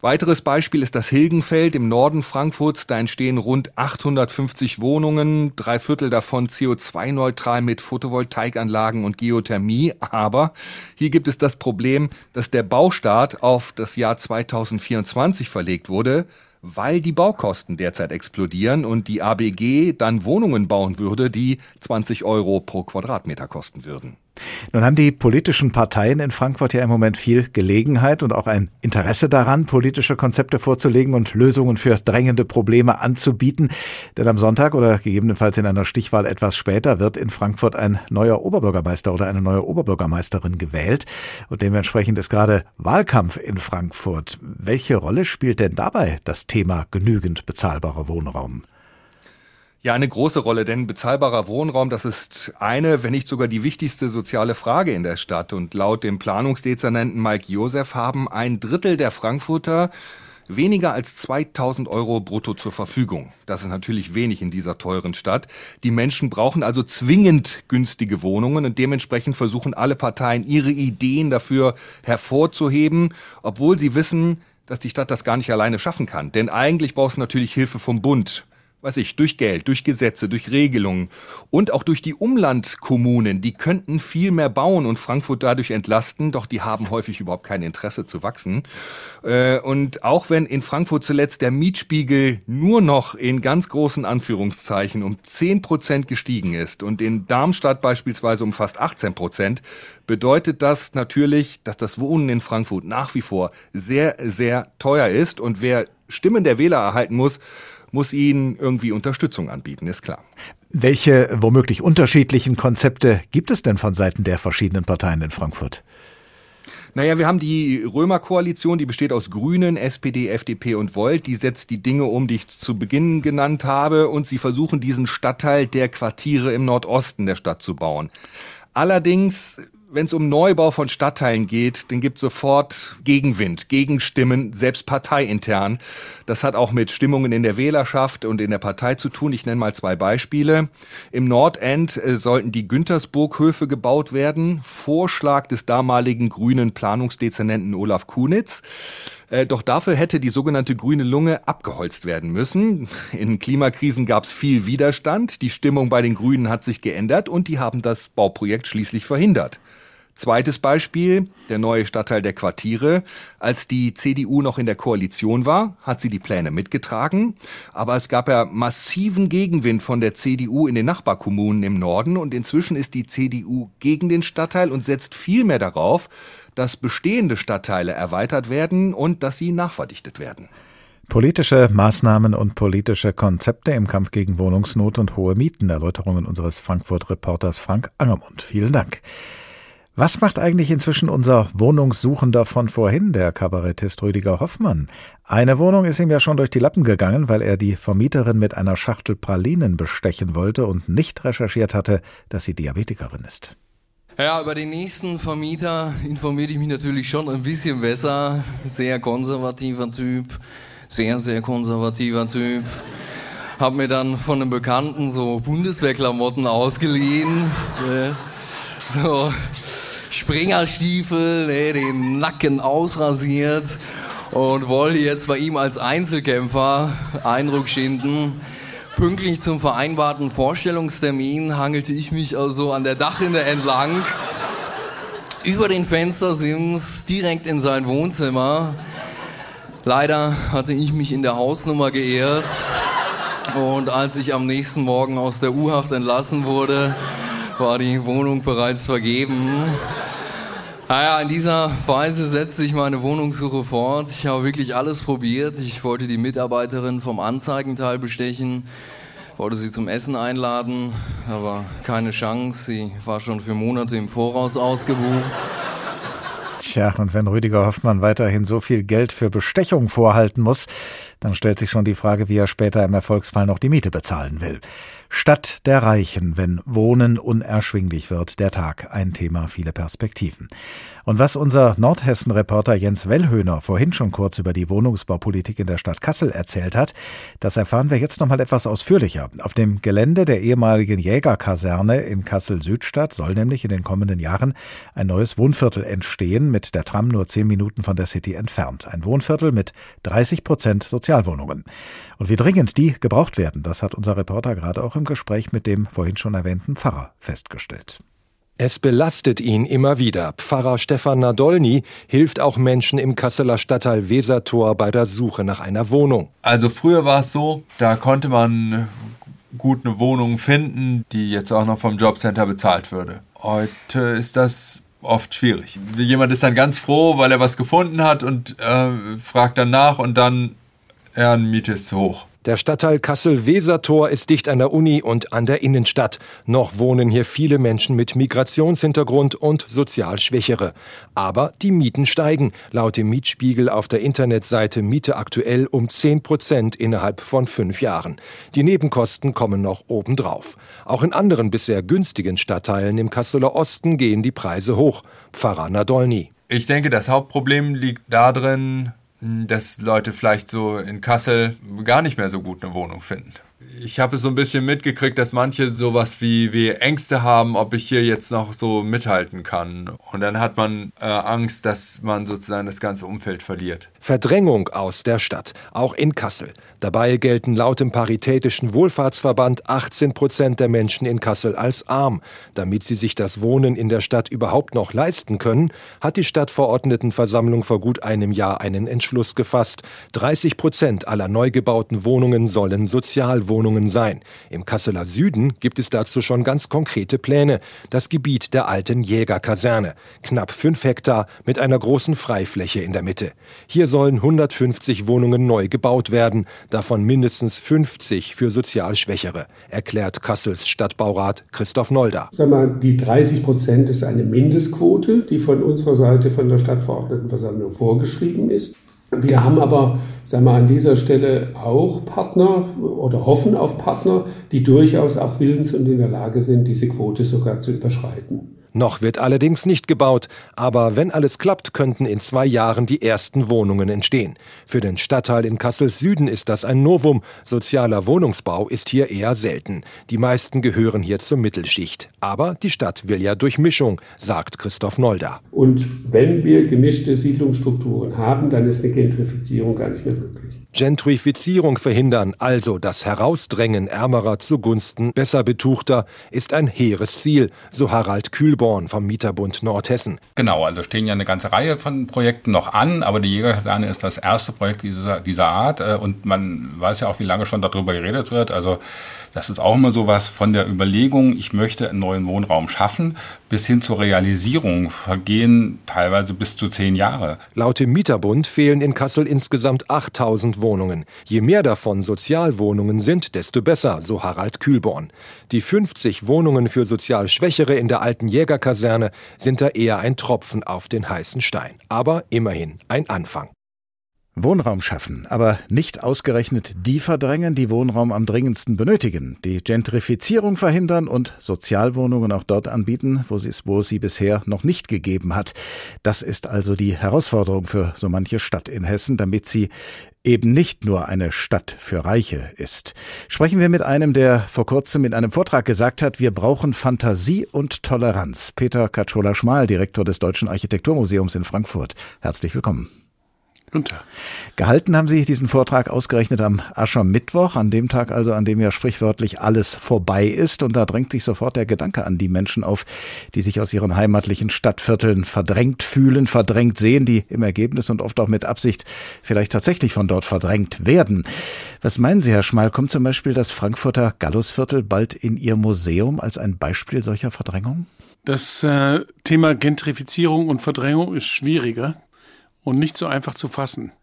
Weiteres Beispiel ist das Hilgenfeld im Norden Frankfurts. Da entstehen rund 850 Wohnungen, drei Viertel davon CO2-neutral mit Photovoltaikanlagen und Geothermie. Aber hier gibt es das Problem, dass der Baustart auf das Jahr 2024 verlegt wurde weil die Baukosten derzeit explodieren und die ABG dann Wohnungen bauen würde, die 20 Euro pro Quadratmeter kosten würden. Nun haben die politischen Parteien in Frankfurt ja im Moment viel Gelegenheit und auch ein Interesse daran, politische Konzepte vorzulegen und Lösungen für drängende Probleme anzubieten. Denn am Sonntag oder gegebenenfalls in einer Stichwahl etwas später wird in Frankfurt ein neuer Oberbürgermeister oder eine neue Oberbürgermeisterin gewählt. Und dementsprechend ist gerade Wahlkampf in Frankfurt. Welche Rolle spielt denn dabei das Thema genügend bezahlbarer Wohnraum? Ja, eine große Rolle, denn bezahlbarer Wohnraum, das ist eine, wenn nicht sogar die wichtigste soziale Frage in der Stadt. Und laut dem Planungsdezernenten Mike Josef haben ein Drittel der Frankfurter weniger als 2000 Euro brutto zur Verfügung. Das ist natürlich wenig in dieser teuren Stadt. Die Menschen brauchen also zwingend günstige Wohnungen und dementsprechend versuchen alle Parteien ihre Ideen dafür hervorzuheben, obwohl sie wissen, dass die Stadt das gar nicht alleine schaffen kann. Denn eigentlich braucht es natürlich Hilfe vom Bund weiß ich, durch Geld, durch Gesetze, durch Regelungen und auch durch die Umlandkommunen, die könnten viel mehr bauen und Frankfurt dadurch entlasten, doch die haben häufig überhaupt kein Interesse zu wachsen. Äh, und auch wenn in Frankfurt zuletzt der Mietspiegel nur noch in ganz großen Anführungszeichen um 10 Prozent gestiegen ist und in Darmstadt beispielsweise um fast 18 Prozent, bedeutet das natürlich, dass das Wohnen in Frankfurt nach wie vor sehr, sehr teuer ist und wer Stimmen der Wähler erhalten muss, muss ihnen irgendwie Unterstützung anbieten, ist klar. Welche womöglich unterschiedlichen Konzepte gibt es denn von Seiten der verschiedenen Parteien in Frankfurt? Naja, wir haben die Römer-Koalition, die besteht aus Grünen, SPD, FDP und Volt. Die setzt die Dinge um, die ich zu Beginn genannt habe. Und sie versuchen, diesen Stadtteil der Quartiere im Nordosten der Stadt zu bauen. Allerdings wenn es um Neubau von Stadtteilen geht, dann gibt sofort Gegenwind, Gegenstimmen, selbst parteiintern. Das hat auch mit Stimmungen in der Wählerschaft und in der Partei zu tun. Ich nenne mal zwei Beispiele. Im Nordend äh, sollten die Güntersburghöfe gebaut werden. Vorschlag des damaligen grünen Planungsdezernenten Olaf Kunitz. Äh, doch dafür hätte die sogenannte grüne Lunge abgeholzt werden müssen. In Klimakrisen gab es viel Widerstand. Die Stimmung bei den Grünen hat sich geändert und die haben das Bauprojekt schließlich verhindert. Zweites Beispiel, der neue Stadtteil der Quartiere. Als die CDU noch in der Koalition war, hat sie die Pläne mitgetragen. Aber es gab ja massiven Gegenwind von der CDU in den Nachbarkommunen im Norden und inzwischen ist die CDU gegen den Stadtteil und setzt viel mehr darauf, dass bestehende Stadtteile erweitert werden und dass sie nachverdichtet werden. Politische Maßnahmen und politische Konzepte im Kampf gegen Wohnungsnot und hohe Mieten. Erläuterungen unseres Frankfurt-Reporters Frank Angermund. Vielen Dank. Was macht eigentlich inzwischen unser Wohnungssuchender von vorhin, der Kabarettist Rüdiger Hoffmann? Eine Wohnung ist ihm ja schon durch die Lappen gegangen, weil er die Vermieterin mit einer Schachtel Pralinen bestechen wollte und nicht recherchiert hatte, dass sie Diabetikerin ist. Ja, über den nächsten Vermieter informiere ich mich natürlich schon ein bisschen besser. Sehr konservativer Typ, sehr, sehr konservativer Typ. Hab mir dann von einem Bekannten so Bundeswehrklamotten ausgeliehen. So Springerstiefel, ne, den Nacken ausrasiert und wollte jetzt bei ihm als Einzelkämpfer Eindruck schinden. Pünktlich zum vereinbarten Vorstellungstermin hangelte ich mich also an der Dachrinne entlang, über den Fenstersims direkt in sein Wohnzimmer. Leider hatte ich mich in der Hausnummer geehrt und als ich am nächsten Morgen aus der U-Haft entlassen wurde, war die Wohnung bereits vergeben. Naja, in dieser Weise setzt sich meine Wohnungssuche fort. Ich habe wirklich alles probiert. Ich wollte die Mitarbeiterin vom Anzeigenteil bestechen, wollte sie zum Essen einladen, aber keine Chance. Sie war schon für Monate im Voraus ausgebucht. Tja, und wenn Rüdiger Hoffmann weiterhin so viel Geld für Bestechung vorhalten muss, dann stellt sich schon die Frage, wie er später im Erfolgsfall noch die Miete bezahlen will. Stadt der Reichen, wenn Wohnen unerschwinglich wird, der Tag, ein Thema, viele Perspektiven. Und was unser Nordhessen-Reporter Jens Wellhöhner vorhin schon kurz über die Wohnungsbaupolitik in der Stadt Kassel erzählt hat, das erfahren wir jetzt noch mal etwas ausführlicher. Auf dem Gelände der ehemaligen Jägerkaserne in Kassel-Südstadt soll nämlich in den kommenden Jahren ein neues Wohnviertel entstehen, mit der Tram nur zehn Minuten von der City entfernt. Ein Wohnviertel mit 30 Prozent Sozialwohnungen. Und wie dringend die gebraucht werden, das hat unser Reporter gerade auch im Gespräch mit dem vorhin schon erwähnten Pfarrer festgestellt. Es belastet ihn immer wieder. Pfarrer Stefan Nadolny hilft auch Menschen im Kasseler Stadtteil Wesertor bei der Suche nach einer Wohnung. Also früher war es so, da konnte man gut eine Wohnung finden, die jetzt auch noch vom Jobcenter bezahlt würde. Heute ist das oft schwierig. Jemand ist dann ganz froh, weil er was gefunden hat und äh, fragt dann nach und dann, ja, eine Miete ist zu hoch. Der Stadtteil Kassel-Wesertor ist dicht an der Uni und an der Innenstadt. Noch wohnen hier viele Menschen mit Migrationshintergrund und sozial Schwächere. Aber die Mieten steigen. Laut dem Mietspiegel auf der Internetseite Miete aktuell um 10 Prozent innerhalb von fünf Jahren. Die Nebenkosten kommen noch obendrauf. Auch in anderen bisher günstigen Stadtteilen im Kasseler Osten gehen die Preise hoch. Pfarrer Nadolny. Ich denke, das Hauptproblem liegt darin, dass Leute vielleicht so in Kassel gar nicht mehr so gut eine Wohnung finden. Ich habe es so ein bisschen mitgekriegt, dass manche sowas wie, wie Ängste haben, ob ich hier jetzt noch so mithalten kann. Und dann hat man äh, Angst, dass man sozusagen das ganze Umfeld verliert. Verdrängung aus der Stadt, auch in Kassel. Dabei gelten laut dem Paritätischen Wohlfahrtsverband 18 Prozent der Menschen in Kassel als arm. Damit sie sich das Wohnen in der Stadt überhaupt noch leisten können, hat die Stadtverordnetenversammlung vor gut einem Jahr einen Entschluss gefasst. 30 Prozent aller neu gebauten Wohnungen sollen Sozialwohnungen sein. Im Kasseler Süden gibt es dazu schon ganz konkrete Pläne. Das Gebiet der alten Jägerkaserne. Knapp fünf Hektar mit einer großen Freifläche in der Mitte. Hier sollen 150 Wohnungen neu gebaut werden, davon mindestens 50 für sozial Schwächere, erklärt Kassels Stadtbaurat Christoph Nolda. Sag mal, die 30 Prozent ist eine Mindestquote, die von unserer Seite von der Stadtverordnetenversammlung vorgeschrieben ist. Wir haben aber sagen wir, an dieser Stelle auch Partner oder hoffen auf Partner, die durchaus auch willens und in der Lage sind, diese Quote sogar zu überschreiten. Noch wird allerdings nicht gebaut, aber wenn alles klappt, könnten in zwei Jahren die ersten Wohnungen entstehen. Für den Stadtteil in Kassels Süden ist das ein Novum. Sozialer Wohnungsbau ist hier eher selten. Die meisten gehören hier zur Mittelschicht. Aber die Stadt will ja Durchmischung, sagt Christoph Nolda. Und wenn wir gemischte Siedlungsstrukturen haben, dann ist eine Gentrifizierung gar nicht mehr möglich. Gentrifizierung verhindern, also das Herausdrängen Ärmerer zugunsten besser Betuchter, ist ein hehres Ziel, so Harald Kühlborn vom Mieterbund Nordhessen. Genau, also stehen ja eine ganze Reihe von Projekten noch an, aber die Jägerkaserne ist das erste Projekt dieser, dieser Art äh, und man weiß ja auch, wie lange schon darüber geredet wird. Also das ist auch immer so was von der Überlegung, ich möchte einen neuen Wohnraum schaffen, bis hin zur Realisierung vergehen teilweise bis zu zehn Jahre. Laut dem Mieterbund fehlen in Kassel insgesamt 8000 Wohnungen. Je mehr davon Sozialwohnungen sind, desto besser, so Harald Kühlborn. Die 50 Wohnungen für sozial Schwächere in der alten Jägerkaserne sind da eher ein Tropfen auf den heißen Stein. Aber immerhin ein Anfang. Wohnraum schaffen, aber nicht ausgerechnet die verdrängen, die Wohnraum am dringendsten benötigen, die Gentrifizierung verhindern und Sozialwohnungen auch dort anbieten, wo sie es, wo sie bisher noch nicht gegeben hat. Das ist also die Herausforderung für so manche Stadt in Hessen, damit sie eben nicht nur eine Stadt für Reiche ist. Sprechen wir mit einem, der vor kurzem in einem Vortrag gesagt hat, wir brauchen Fantasie und Toleranz. Peter Katschola-Schmal, Direktor des Deutschen Architekturmuseums in Frankfurt. Herzlich willkommen. Guten Tag. Gehalten haben Sie diesen Vortrag ausgerechnet am Aschermittwoch, an dem Tag also, an dem ja sprichwörtlich alles vorbei ist. Und da drängt sich sofort der Gedanke an die Menschen auf, die sich aus ihren heimatlichen Stadtvierteln verdrängt fühlen, verdrängt sehen, die im Ergebnis und oft auch mit Absicht vielleicht tatsächlich von dort verdrängt werden. Was meinen Sie, Herr Schmal, kommt zum Beispiel das Frankfurter Gallusviertel bald in Ihr Museum als ein Beispiel solcher Verdrängung? Das äh, Thema Gentrifizierung und Verdrängung ist schwieriger und nicht so einfach zu fassen.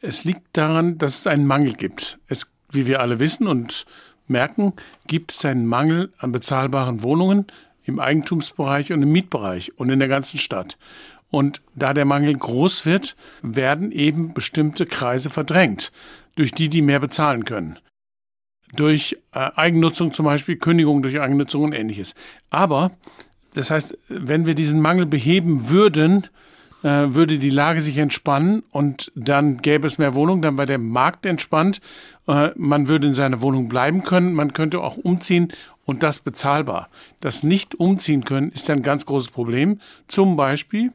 Es liegt daran, dass es einen Mangel gibt. Es, wie wir alle wissen und merken, gibt es einen Mangel an bezahlbaren Wohnungen im Eigentumsbereich und im Mietbereich und in der ganzen Stadt. Und da der Mangel groß wird, werden eben bestimmte Kreise verdrängt, durch die die mehr bezahlen können. Durch äh, Eigennutzung zum Beispiel, Kündigung durch Eigennutzung und ähnliches. Aber, das heißt, wenn wir diesen Mangel beheben würden, äh, würde die Lage sich entspannen und dann gäbe es mehr Wohnungen, dann wäre der Markt entspannt, äh, man würde in seiner Wohnung bleiben können, man könnte auch umziehen und das bezahlbar. Das nicht umziehen können ist ein ganz großes Problem, zum Beispiel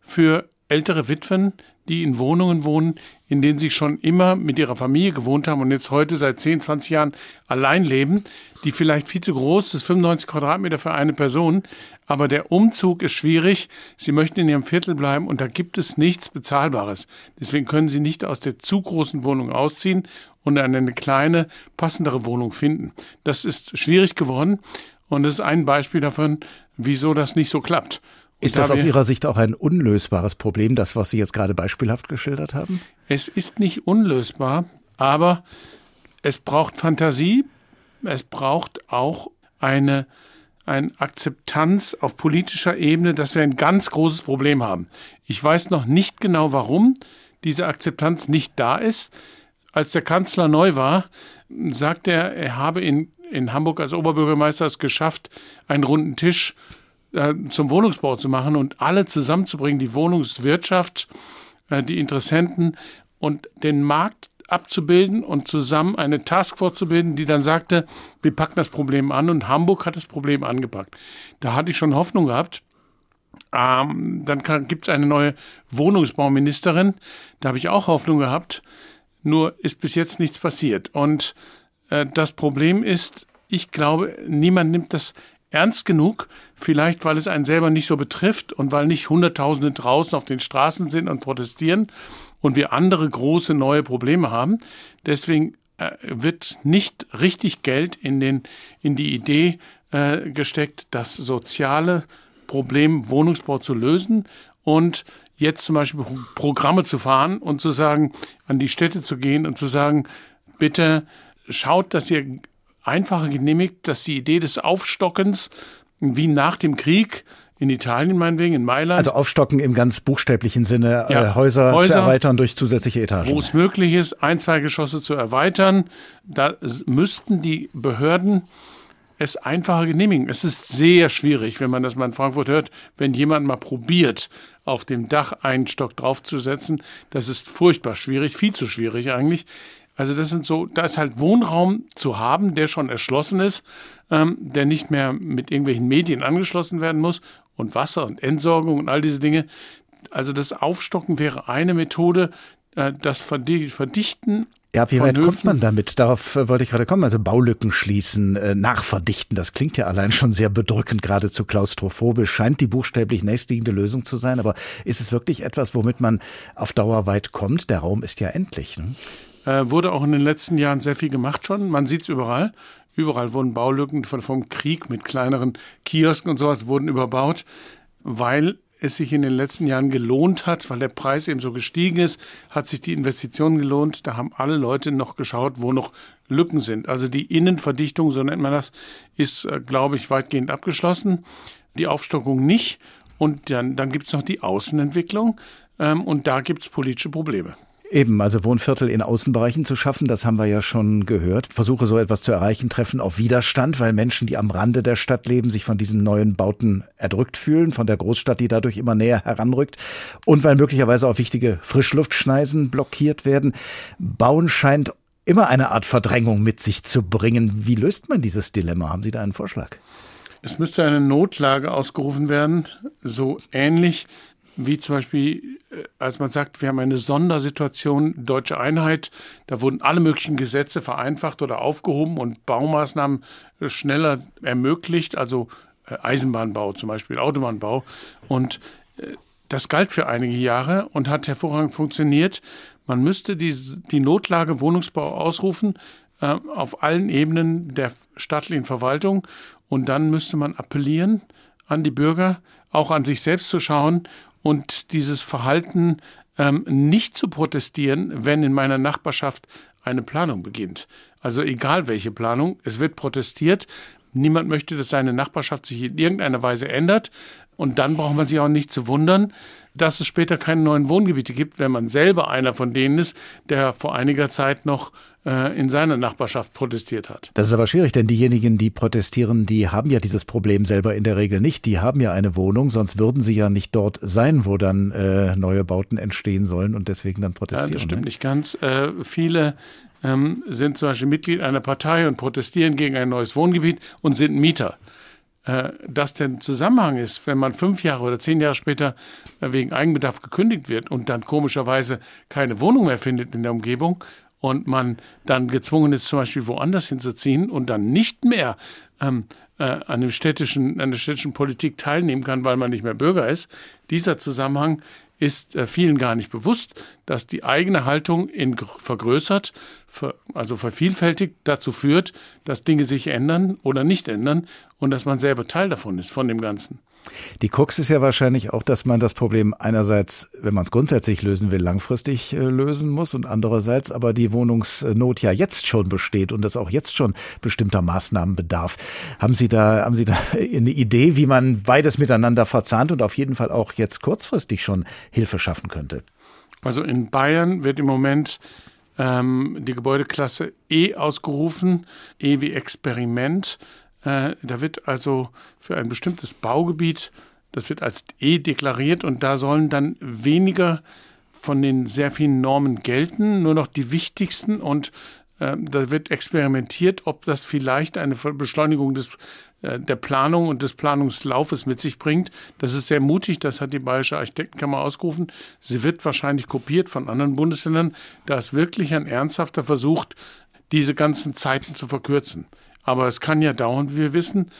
für ältere Witwen, die in Wohnungen wohnen, in denen sie schon immer mit ihrer Familie gewohnt haben und jetzt heute seit 10, 20 Jahren allein leben, die vielleicht viel zu groß ist, 95 Quadratmeter für eine Person, aber der Umzug ist schwierig. Sie möchten in ihrem Viertel bleiben und da gibt es nichts Bezahlbares. Deswegen können sie nicht aus der zu großen Wohnung ausziehen und eine kleine, passendere Wohnung finden. Das ist schwierig geworden und das ist ein Beispiel davon, wieso das nicht so klappt. Ist das aus Ihrer Sicht auch ein unlösbares Problem, das, was Sie jetzt gerade beispielhaft geschildert haben? Es ist nicht unlösbar, aber es braucht Fantasie, es braucht auch eine, eine Akzeptanz auf politischer Ebene, dass wir ein ganz großes Problem haben. Ich weiß noch nicht genau, warum diese Akzeptanz nicht da ist. Als der Kanzler neu war, sagt er, er habe in, in Hamburg als Oberbürgermeister es geschafft, einen runden Tisch äh, zum Wohnungsbau zu machen und alle zusammenzubringen, die Wohnungswirtschaft, äh, die Interessenten und den Markt abzubilden und zusammen eine Taskforce zu bilden, die dann sagte, wir packen das Problem an und Hamburg hat das Problem angepackt. Da hatte ich schon Hoffnung gehabt. Ähm, dann gibt es eine neue Wohnungsbauministerin. Da habe ich auch Hoffnung gehabt. Nur ist bis jetzt nichts passiert. Und äh, das Problem ist, ich glaube, niemand nimmt das ernst genug, vielleicht weil es einen selber nicht so betrifft und weil nicht Hunderttausende draußen auf den Straßen sind und protestieren und wir andere große neue Probleme haben. Deswegen äh, wird nicht richtig Geld in, den, in die Idee äh, gesteckt, das soziale Problem Wohnungsbau zu lösen und jetzt zum Beispiel Programme zu fahren und zu sagen, an die Städte zu gehen und zu sagen, bitte schaut, dass ihr einfacher genehmigt, dass die Idee des Aufstockens wie nach dem Krieg in Italien meinetwegen, in Mailand. Also aufstocken im ganz buchstäblichen Sinne, ja, äh, Häuser, Häuser, zu erweitern durch zusätzliche Etagen. Wo es möglich ist, ein, zwei Geschosse zu erweitern. Da müssten die Behörden es einfacher genehmigen. Es ist sehr schwierig, wenn man das mal in Frankfurt hört, wenn jemand mal probiert, auf dem Dach einen Stock draufzusetzen. Das ist furchtbar schwierig, viel zu schwierig eigentlich. Also das sind so, da ist halt Wohnraum zu haben, der schon erschlossen ist, ähm, der nicht mehr mit irgendwelchen Medien angeschlossen werden muss und Wasser und Entsorgung und all diese Dinge. Also das Aufstocken wäre eine Methode, äh, das Verdichten ja, wie weit kommt man damit? Darauf äh, wollte ich gerade kommen. Also Baulücken schließen, äh, nachverdichten, das klingt ja allein schon sehr bedrückend, geradezu klaustrophobisch. Scheint die buchstäblich nächstliegende Lösung zu sein. Aber ist es wirklich etwas, womit man auf Dauer weit kommt? Der Raum ist ja endlich. Ne? Äh, wurde auch in den letzten Jahren sehr viel gemacht schon. Man sieht es überall. Überall wurden Baulücken von, vom Krieg mit kleineren Kiosken und sowas wurden überbaut, weil es sich in den letzten Jahren gelohnt hat, weil der Preis eben so gestiegen ist, hat sich die Investition gelohnt. Da haben alle Leute noch geschaut, wo noch Lücken sind. Also die Innenverdichtung, so nennt man das, ist, äh, glaube ich, weitgehend abgeschlossen. Die Aufstockung nicht. Und dann, dann gibt es noch die Außenentwicklung. Ähm, und da gibt es politische Probleme. Eben, also Wohnviertel in Außenbereichen zu schaffen, das haben wir ja schon gehört. Versuche so etwas zu erreichen, treffen auf Widerstand, weil Menschen, die am Rande der Stadt leben, sich von diesen neuen Bauten erdrückt fühlen, von der Großstadt, die dadurch immer näher heranrückt und weil möglicherweise auch wichtige Frischluftschneisen blockiert werden. Bauen scheint immer eine Art Verdrängung mit sich zu bringen. Wie löst man dieses Dilemma? Haben Sie da einen Vorschlag? Es müsste eine Notlage ausgerufen werden, so ähnlich wie zum Beispiel, äh, als man sagt, wir haben eine Sondersituation, deutsche Einheit, da wurden alle möglichen Gesetze vereinfacht oder aufgehoben und Baumaßnahmen schneller ermöglicht, also äh, Eisenbahnbau zum Beispiel, Autobahnbau. Und äh, das galt für einige Jahre und hat hervorragend funktioniert. Man müsste die, die Notlage Wohnungsbau ausrufen äh, auf allen Ebenen der staatlichen Verwaltung und dann müsste man appellieren an die Bürger, auch an sich selbst zu schauen und dieses Verhalten ähm, nicht zu protestieren, wenn in meiner Nachbarschaft eine Planung beginnt. Also egal welche Planung, es wird protestiert. Niemand möchte, dass seine Nachbarschaft sich in irgendeiner Weise ändert. Und dann braucht man sich auch nicht zu wundern, dass es später keine neuen Wohngebiete gibt, wenn man selber einer von denen ist, der vor einiger Zeit noch äh, in seiner Nachbarschaft protestiert hat. Das ist aber schwierig, denn diejenigen, die protestieren, die haben ja dieses Problem selber in der Regel nicht. Die haben ja eine Wohnung, sonst würden sie ja nicht dort sein, wo dann äh, neue Bauten entstehen sollen und deswegen dann protestieren. Ja, das stimmt ne? nicht ganz. Äh, viele ähm, sind zum Beispiel Mitglied einer Partei und protestieren gegen ein neues Wohngebiet und sind Mieter äh, dass der Zusammenhang ist, wenn man fünf Jahre oder zehn Jahre später äh, wegen Eigenbedarf gekündigt wird und dann komischerweise keine Wohnung mehr findet in der Umgebung und man dann gezwungen ist, zum Beispiel woanders hinzuziehen und dann nicht mehr ähm, äh, an, dem städtischen, an der städtischen Politik teilnehmen kann, weil man nicht mehr Bürger ist. Dieser Zusammenhang ist äh, vielen gar nicht bewusst, dass die eigene Haltung in vergrößert, ver, also vervielfältigt dazu führt, dass Dinge sich ändern oder nicht ändern und dass man selber Teil davon ist, von dem Ganzen. Die Krux ist ja wahrscheinlich auch, dass man das Problem einerseits, wenn man es grundsätzlich lösen will, langfristig äh, lösen muss und andererseits aber die Wohnungsnot ja jetzt schon besteht und es auch jetzt schon bestimmter Maßnahmen bedarf. Haben Sie da, haben Sie da eine Idee, wie man beides miteinander verzahnt und auf jeden Fall auch jetzt kurzfristig schon Hilfe schaffen könnte? Also in Bayern wird im Moment ähm, die Gebäudeklasse E ausgerufen, E wie Experiment. Äh, da wird also für ein bestimmtes Baugebiet, das wird als E deklariert und da sollen dann weniger von den sehr vielen Normen gelten, nur noch die wichtigsten und äh, da wird experimentiert, ob das vielleicht eine Beschleunigung des der Planung und des Planungslaufes mit sich bringt. Das ist sehr mutig, das hat die Bayerische Architektenkammer ausgerufen. Sie wird wahrscheinlich kopiert von anderen Bundesländern. Da ist wirklich ein ernsthafter Versuch, diese ganzen Zeiten zu verkürzen. Aber es kann ja dauern, wie wir wissen.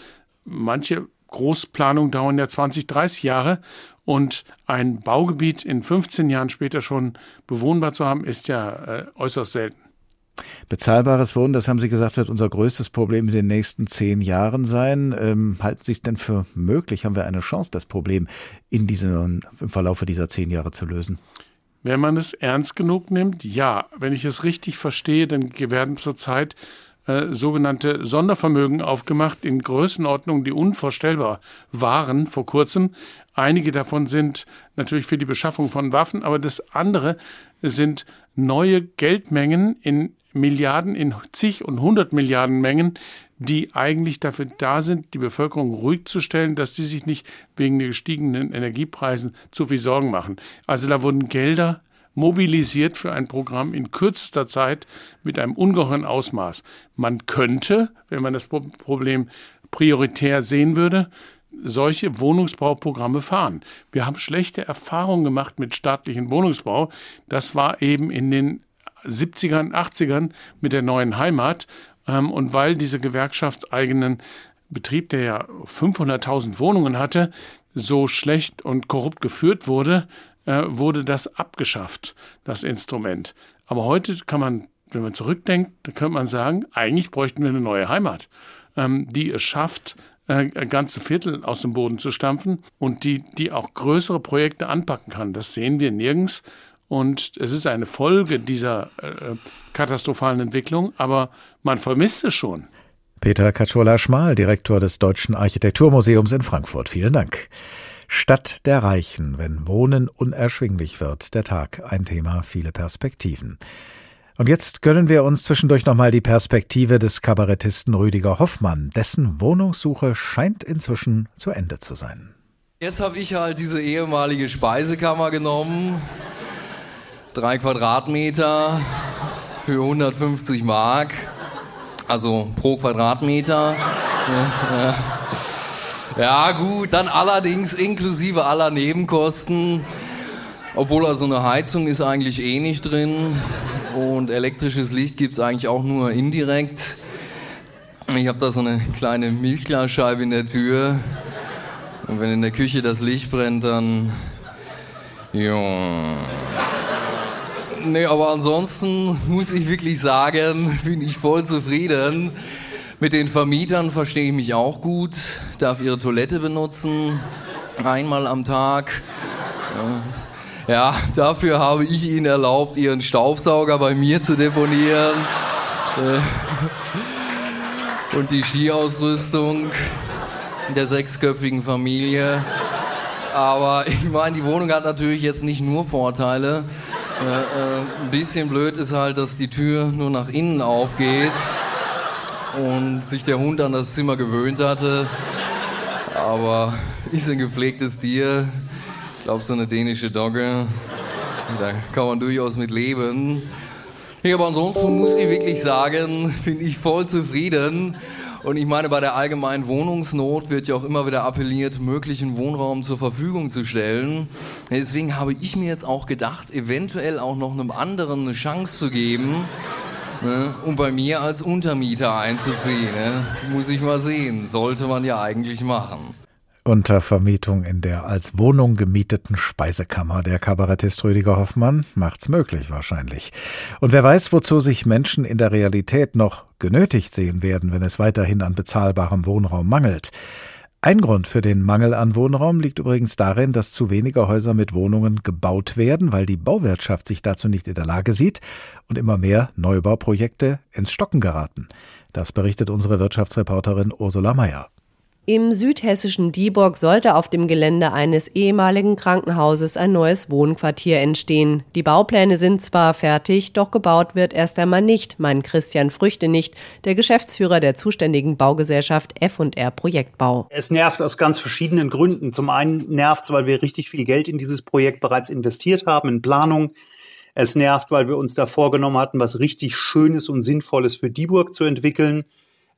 Manche Großplanungen dauern ja 20, 30 Jahre und ein Baugebiet in 15 Jahren später schon bewohnbar zu haben, ist ja äh, äußerst selten. Bezahlbares Wohnen, das haben Sie gesagt, wird unser größtes Problem in den nächsten zehn Jahren sein. Ähm, halten Sie es denn für möglich? Haben wir eine Chance, das Problem in diesem, im Verlaufe dieser zehn Jahre zu lösen? Wenn man es ernst genug nimmt, ja. Wenn ich es richtig verstehe, dann werden zurzeit äh, sogenannte Sondervermögen aufgemacht in Größenordnungen, die unvorstellbar waren vor kurzem. Einige davon sind natürlich für die Beschaffung von Waffen, aber das andere sind neue Geldmengen in Milliarden, in zig und hundert Milliarden Mengen, die eigentlich dafür da sind, die Bevölkerung ruhig zu stellen, dass sie sich nicht wegen der gestiegenen Energiepreisen zu viel Sorgen machen. Also da wurden Gelder mobilisiert für ein Programm in kürzester Zeit mit einem ungeheuren Ausmaß. Man könnte, wenn man das Problem prioritär sehen würde, solche Wohnungsbauprogramme fahren. Wir haben schlechte Erfahrungen gemacht mit staatlichem Wohnungsbau. Das war eben in den 70ern, 80ern mit der neuen Heimat. Ähm, und weil dieser gewerkschaftseigenen Betrieb, der ja 500.000 Wohnungen hatte, so schlecht und korrupt geführt wurde, äh, wurde das abgeschafft, das Instrument. Aber heute kann man, wenn man zurückdenkt, da könnte man sagen, eigentlich bräuchten wir eine neue Heimat, ähm, die es schafft, äh, ganze Viertel aus dem Boden zu stampfen und die, die auch größere Projekte anpacken kann. Das sehen wir nirgends. Und es ist eine Folge dieser äh, katastrophalen Entwicklung, aber man vermisst es schon. Peter Katschola-Schmal, Direktor des Deutschen Architekturmuseums in Frankfurt. Vielen Dank. Stadt der Reichen, wenn Wohnen unerschwinglich wird. Der Tag, ein Thema, viele Perspektiven. Und jetzt gönnen wir uns zwischendurch nochmal die Perspektive des Kabarettisten Rüdiger Hoffmann. Dessen Wohnungssuche scheint inzwischen zu Ende zu sein. Jetzt habe ich halt diese ehemalige Speisekammer genommen drei Quadratmeter für 150 Mark, also pro Quadratmeter. Ja, gut, dann allerdings inklusive aller Nebenkosten. Obwohl also eine Heizung ist eigentlich eh nicht drin und elektrisches Licht gibt es eigentlich auch nur indirekt. Ich habe da so eine kleine Milchglasscheibe in der Tür und wenn in der Küche das Licht brennt, dann ja. Nee, aber ansonsten muss ich wirklich sagen, bin ich voll zufrieden. Mit den Vermietern verstehe ich mich auch gut, darf ihre Toilette benutzen, einmal am Tag. Ja, dafür habe ich ihnen erlaubt, ihren Staubsauger bei mir zu deponieren. Und die Skiausrüstung der sechsköpfigen Familie. Aber ich meine, die Wohnung hat natürlich jetzt nicht nur Vorteile. Äh, äh, ein bisschen blöd ist halt, dass die Tür nur nach innen aufgeht und sich der Hund an das Zimmer gewöhnt hatte. Aber ist ein gepflegtes Tier. Ich glaube, so eine dänische Dogge. Da kann man durchaus mit leben. Ja, aber ansonsten muss ich wirklich sagen, bin ich voll zufrieden. Und ich meine, bei der allgemeinen Wohnungsnot wird ja auch immer wieder appelliert, möglichen Wohnraum zur Verfügung zu stellen. Deswegen habe ich mir jetzt auch gedacht, eventuell auch noch einem anderen eine Chance zu geben, ne, um bei mir als Untermieter einzuziehen. Ne? Muss ich mal sehen. Sollte man ja eigentlich machen. Untervermietung in der als Wohnung gemieteten Speisekammer. Der Kabarettist Rüdiger Hoffmann macht's möglich wahrscheinlich. Und wer weiß, wozu sich Menschen in der Realität noch genötigt sehen werden, wenn es weiterhin an bezahlbarem Wohnraum mangelt. Ein Grund für den Mangel an Wohnraum liegt übrigens darin, dass zu wenige Häuser mit Wohnungen gebaut werden, weil die Bauwirtschaft sich dazu nicht in der Lage sieht und immer mehr Neubauprojekte ins Stocken geraten. Das berichtet unsere Wirtschaftsreporterin Ursula Mayer. Im südhessischen Dieburg sollte auf dem Gelände eines ehemaligen Krankenhauses ein neues Wohnquartier entstehen. Die Baupläne sind zwar fertig, doch gebaut wird erst einmal nicht, meint Christian Früchte nicht, der Geschäftsführer der zuständigen Baugesellschaft F&R Projektbau. Es nervt aus ganz verschiedenen Gründen. Zum einen nervt es, weil wir richtig viel Geld in dieses Projekt bereits investiert haben, in Planung. Es nervt, weil wir uns da vorgenommen hatten, was richtig Schönes und Sinnvolles für Dieburg zu entwickeln.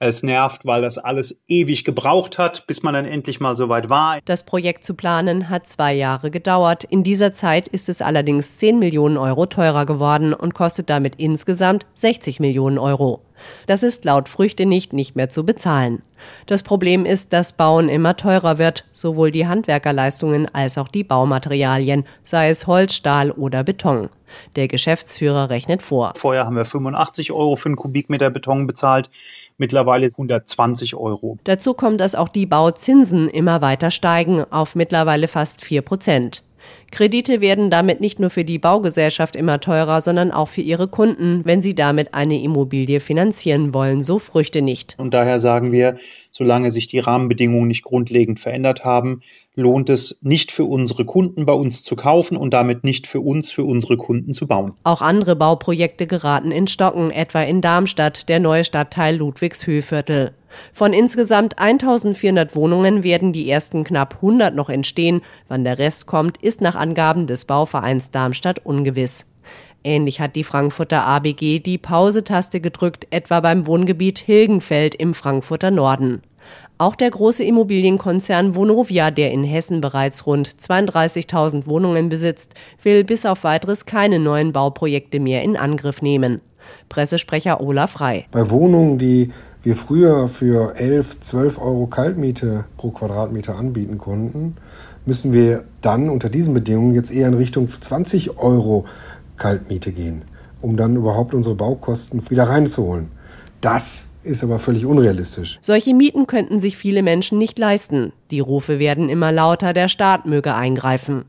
Es nervt, weil das alles ewig gebraucht hat, bis man dann endlich mal soweit war. Das Projekt zu planen hat zwei Jahre gedauert. In dieser Zeit ist es allerdings 10 Millionen Euro teurer geworden und kostet damit insgesamt 60 Millionen Euro. Das ist laut Früchte nicht nicht mehr zu bezahlen. Das Problem ist, dass Bauen immer teurer wird, sowohl die Handwerkerleistungen als auch die Baumaterialien, sei es Holz, Stahl oder Beton. Der Geschäftsführer rechnet vor. Vorher haben wir 85 Euro für einen Kubikmeter Beton bezahlt mittlerweile 120 Euro. Dazu kommt, dass auch die Bauzinsen immer weiter steigen auf mittlerweile fast 4 Prozent. Kredite werden damit nicht nur für die Baugesellschaft immer teurer, sondern auch für ihre Kunden, wenn sie damit eine Immobilie finanzieren wollen, so Früchte nicht. Und daher sagen wir, solange sich die Rahmenbedingungen nicht grundlegend verändert haben, lohnt es nicht für unsere Kunden bei uns zu kaufen und damit nicht für uns, für unsere Kunden zu bauen. Auch andere Bauprojekte geraten in Stocken, etwa in Darmstadt, der neue Stadtteil Ludwigshöhviertel. Von insgesamt 1400 Wohnungen werden die ersten knapp 100 noch entstehen. Wann der Rest kommt, ist nach Angaben des Bauvereins Darmstadt ungewiss. Ähnlich hat die Frankfurter ABG die Pausetaste gedrückt, etwa beim Wohngebiet Hilgenfeld im Frankfurter Norden. Auch der große Immobilienkonzern Vonovia, der in Hessen bereits rund 32.000 Wohnungen besitzt, will bis auf weiteres keine neuen Bauprojekte mehr in Angriff nehmen. Pressesprecher Olaf Frei. Bei Wohnungen, die wir früher für 11, 12 Euro Kaltmiete pro Quadratmeter anbieten konnten, müssen wir dann unter diesen Bedingungen jetzt eher in Richtung 20 Euro Kaltmiete gehen, um dann überhaupt unsere Baukosten wieder reinzuholen. Das ist aber völlig unrealistisch. Solche Mieten könnten sich viele Menschen nicht leisten. Die Rufe werden immer lauter, der Staat möge eingreifen.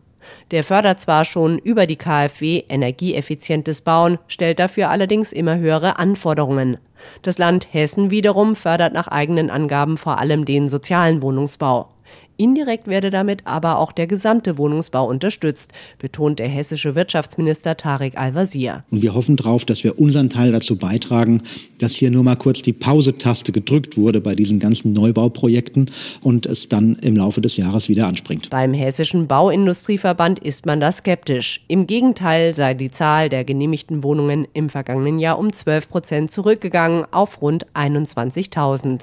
Der fördert zwar schon über die KfW energieeffizientes Bauen, stellt dafür allerdings immer höhere Anforderungen. Das Land Hessen wiederum fördert nach eigenen Angaben vor allem den sozialen Wohnungsbau. Indirekt werde damit aber auch der gesamte Wohnungsbau unterstützt, betont der hessische Wirtschaftsminister Tarek Al-Wazir. Und wir hoffen darauf, dass wir unseren Teil dazu beitragen, dass hier nur mal kurz die Pause-Taste gedrückt wurde bei diesen ganzen Neubauprojekten und es dann im Laufe des Jahres wieder anspringt. Beim hessischen Bauindustrieverband ist man da skeptisch. Im Gegenteil sei die Zahl der genehmigten Wohnungen im vergangenen Jahr um 12 Prozent zurückgegangen auf rund 21.000.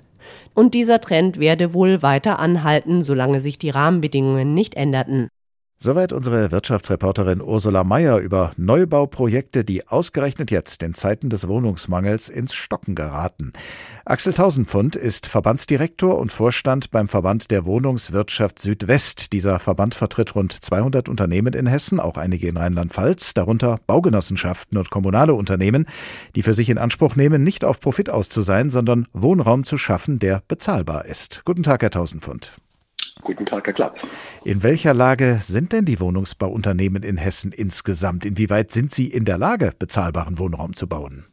Und dieser Trend werde wohl weiter anhalten, solange sich die Rahmenbedingungen nicht änderten. Soweit unsere Wirtschaftsreporterin Ursula Mayer über Neubauprojekte, die ausgerechnet jetzt in Zeiten des Wohnungsmangels ins Stocken geraten. Axel Tausendpfund ist Verbandsdirektor und Vorstand beim Verband der Wohnungswirtschaft Südwest. Dieser Verband vertritt rund 200 Unternehmen in Hessen, auch einige in Rheinland-Pfalz, darunter Baugenossenschaften und kommunale Unternehmen, die für sich in Anspruch nehmen, nicht auf Profit aus zu sein, sondern Wohnraum zu schaffen, der bezahlbar ist. Guten Tag, Herr Tausendpfund. Guten Tag, Herr Klapp. In welcher Lage sind denn die Wohnungsbauunternehmen in Hessen insgesamt? Inwieweit sind sie in der Lage, bezahlbaren Wohnraum zu bauen?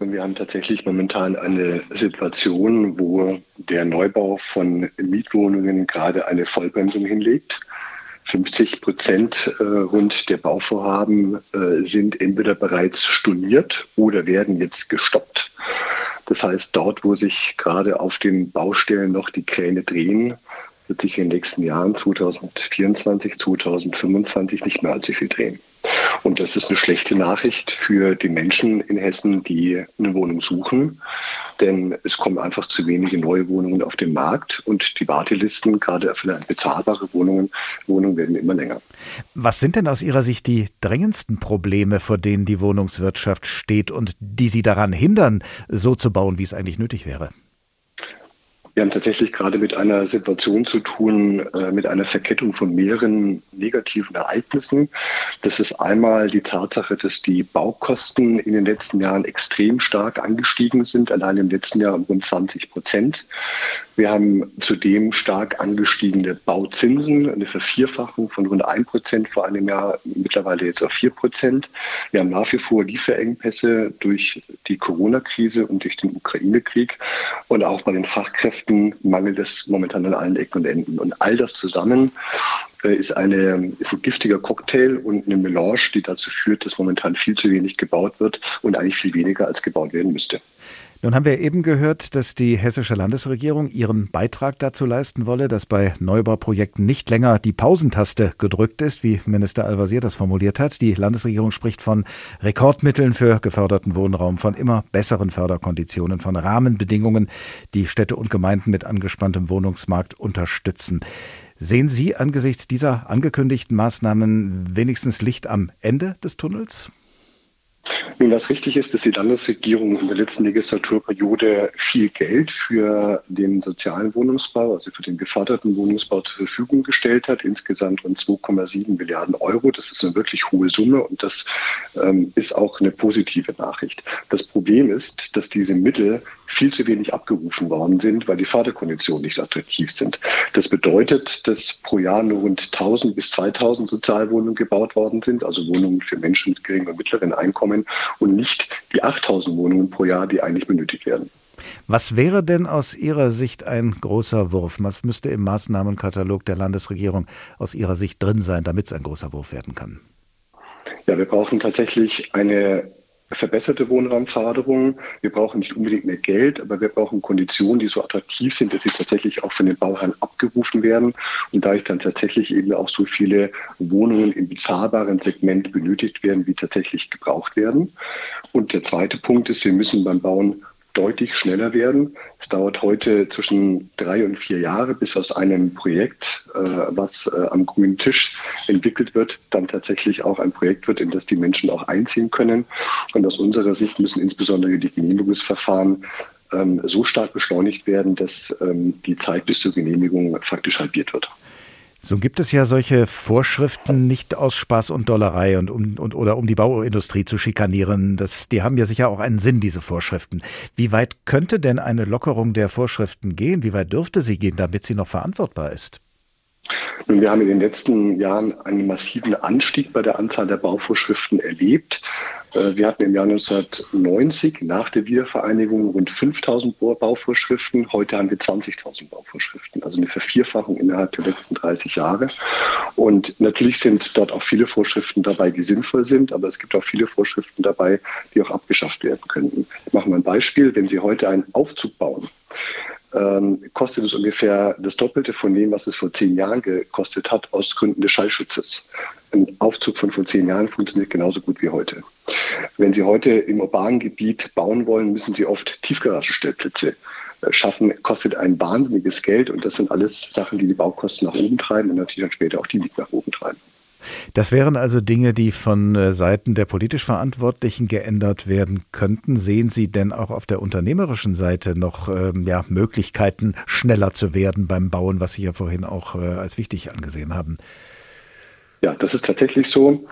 Wir haben tatsächlich momentan eine Situation, wo der Neubau von Mietwohnungen gerade eine Vollbremsung hinlegt. 50 Prozent äh, rund der Bauvorhaben äh, sind entweder bereits storniert oder werden jetzt gestoppt. Das heißt, dort, wo sich gerade auf den Baustellen noch die Kräne drehen, wird sich in den nächsten Jahren 2024, 2025 nicht mehr allzu viel drehen. Und das ist eine schlechte Nachricht für die Menschen in Hessen, die eine Wohnung suchen. Denn es kommen einfach zu wenige neue Wohnungen auf den Markt und die Wartelisten, gerade für bezahlbare Wohnungen, Wohnungen werden immer länger. Was sind denn aus Ihrer Sicht die drängendsten Probleme, vor denen die Wohnungswirtschaft steht und die Sie daran hindern, so zu bauen, wie es eigentlich nötig wäre? Wir haben tatsächlich gerade mit einer Situation zu tun, äh, mit einer Verkettung von mehreren negativen Ereignissen. Das ist einmal die Tatsache, dass die Baukosten in den letzten Jahren extrem stark angestiegen sind, allein im letzten Jahr um rund 20 Prozent. Wir haben zudem stark angestiegene Bauzinsen, eine Vervierfachung von rund 1 Prozent vor einem Jahr, mittlerweile jetzt auf 4 Prozent. Wir haben nach wie vor Lieferengpässe durch die Corona-Krise und durch den Ukraine-Krieg und auch bei den Fachkräften mangelt es momentan an allen Ecken und Enden. Und all das zusammen äh, ist, eine, ist ein giftiger Cocktail und eine Melange, die dazu führt, dass momentan viel zu wenig gebaut wird und eigentlich viel weniger als gebaut werden müsste. Nun haben wir eben gehört, dass die hessische Landesregierung ihren Beitrag dazu leisten wolle, dass bei Neubauprojekten nicht länger die Pausentaste gedrückt ist, wie Minister Al-Wazir das formuliert hat. Die Landesregierung spricht von Rekordmitteln für geförderten Wohnraum, von immer besseren Förderkonditionen, von Rahmenbedingungen, die Städte und Gemeinden mit angespanntem Wohnungsmarkt unterstützen. Sehen Sie angesichts dieser angekündigten Maßnahmen wenigstens Licht am Ende des Tunnels? Nun, was richtig ist, dass die Landesregierung in der letzten Legislaturperiode viel Geld für den sozialen Wohnungsbau, also für den geförderten Wohnungsbau zur Verfügung gestellt hat. Insgesamt rund 2,7 Milliarden Euro. Das ist eine wirklich hohe Summe und das ähm, ist auch eine positive Nachricht. Das Problem ist, dass diese Mittel viel zu wenig abgerufen worden sind, weil die Förderkonditionen nicht attraktiv sind. Das bedeutet, dass pro Jahr nur rund 1000 bis 2000 Sozialwohnungen gebaut worden sind, also Wohnungen für Menschen mit geringem und mittleren Einkommen und nicht die 8000 Wohnungen pro Jahr, die eigentlich benötigt werden. Was wäre denn aus Ihrer Sicht ein großer Wurf? Was müsste im Maßnahmenkatalog der Landesregierung aus Ihrer Sicht drin sein, damit es ein großer Wurf werden kann? Ja, wir brauchen tatsächlich eine verbesserte Wohnraumförderung. Wir brauchen nicht unbedingt mehr Geld, aber wir brauchen Konditionen, die so attraktiv sind, dass sie tatsächlich auch von den Bauherren abgerufen werden. Und da ich dann tatsächlich eben auch so viele Wohnungen im bezahlbaren Segment benötigt werden, wie tatsächlich gebraucht werden. Und der zweite Punkt ist, wir müssen beim Bauen deutlich schneller werden. Es dauert heute zwischen drei und vier Jahre, bis aus einem Projekt, äh, was äh, am grünen Tisch entwickelt wird, dann tatsächlich auch ein Projekt wird, in das die Menschen auch einziehen können. Und aus unserer Sicht müssen insbesondere die Genehmigungsverfahren ähm, so stark beschleunigt werden, dass ähm, die Zeit bis zur Genehmigung faktisch halbiert wird. So gibt es ja solche Vorschriften nicht aus Spaß und Dollerei und um und, oder um die Bauindustrie zu schikanieren. Das, die haben ja sicher auch einen Sinn, diese Vorschriften. Wie weit könnte denn eine Lockerung der Vorschriften gehen? Wie weit dürfte sie gehen, damit sie noch verantwortbar ist? Nun, wir haben in den letzten Jahren einen massiven Anstieg bei der Anzahl der Bauvorschriften erlebt. Äh, wir hatten im Jahr 1990 nach der Wiedervereinigung rund 5000 Bauvorschriften. Heute haben wir 20.000 Bauvorschriften, also eine Vervierfachung innerhalb der letzten 30 Jahre. Und natürlich sind dort auch viele Vorschriften dabei, die sinnvoll sind, aber es gibt auch viele Vorschriften dabei, die auch abgeschafft werden könnten. Ich mache mal ein Beispiel. Wenn Sie heute einen Aufzug bauen, ähm, kostet es ungefähr das Doppelte von dem, was es vor zehn Jahren gekostet hat, aus Gründen des Schallschutzes. Ein Aufzug von vor zehn Jahren funktioniert genauso gut wie heute. Wenn Sie heute im urbanen Gebiet bauen wollen, müssen Sie oft Tiefgaragenstellplätze äh, schaffen, kostet ein wahnsinniges Geld und das sind alles Sachen, die die Baukosten nach oben treiben und natürlich dann später auch die Mieten nach oben treiben. Das wären also Dinge, die von äh, Seiten der politisch Verantwortlichen geändert werden könnten. Sehen Sie denn auch auf der unternehmerischen Seite noch ähm, ja, Möglichkeiten, schneller zu werden beim Bauen, was Sie ja vorhin auch äh, als wichtig angesehen haben? Ja, das ist tatsächlich so.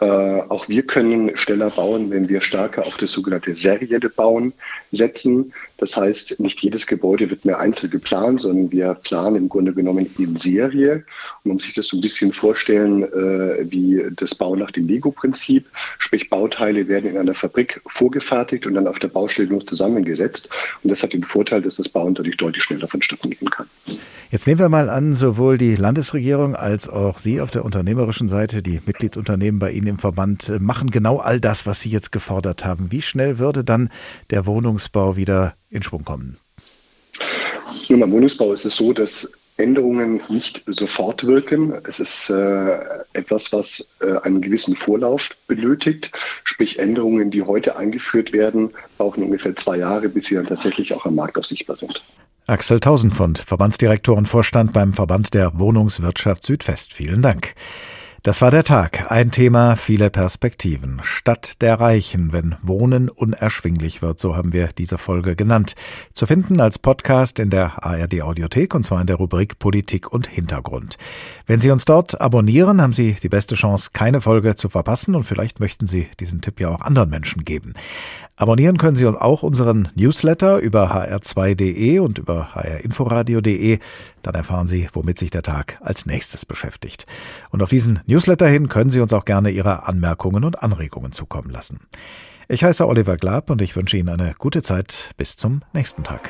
Äh, auch wir können schneller bauen, wenn wir stärker auf das sogenannte serielle Bauen setzen. Das heißt, nicht jedes Gebäude wird mehr einzeln geplant, sondern wir planen im Grunde genommen in Serie. Und man muss sich das so ein bisschen vorstellen äh, wie das Bauen nach dem Lego-Prinzip. Sprich, Bauteile werden in einer Fabrik vorgefertigt und dann auf der Baustelle nur zusammengesetzt. Und das hat den Vorteil, dass das Bauen dadurch deutlich schneller vonstatten gehen kann. Jetzt nehmen wir mal an, sowohl die Landesregierung als auch Sie auf der unternehmerischen Seite, die Mitgliedsunternehmen bei Ihnen im Verband, äh, machen genau all das, was Sie jetzt gefordert haben. Wie schnell würde dann der Wohnungsbau wieder in Schwung kommen? Nun, beim Wohnungsbau ist es so, dass Änderungen nicht sofort wirken. Es ist äh, etwas, was äh, einen gewissen Vorlauf benötigt. Sprich, Änderungen, die heute eingeführt werden, brauchen ungefähr zwei Jahre, bis sie dann tatsächlich auch am Markt auch sichtbar sind. Axel Tausendpfund, Verbandsdirektor und Vorstand beim Verband der Wohnungswirtschaft Südwest. Vielen Dank. Das war der Tag. Ein Thema, viele Perspektiven. Stadt der Reichen, wenn Wohnen unerschwinglich wird, so haben wir diese Folge genannt. Zu finden als Podcast in der ARD Audiothek und zwar in der Rubrik Politik und Hintergrund. Wenn Sie uns dort abonnieren, haben Sie die beste Chance, keine Folge zu verpassen und vielleicht möchten Sie diesen Tipp ja auch anderen Menschen geben. Abonnieren können Sie auch unseren Newsletter über hr2.de und über hrinforadio.de. Dann erfahren Sie, womit sich der Tag als nächstes beschäftigt. Und auf diesen Newsletter hin können Sie uns auch gerne Ihre Anmerkungen und Anregungen zukommen lassen. Ich heiße Oliver Glab und ich wünsche Ihnen eine gute Zeit bis zum nächsten Tag.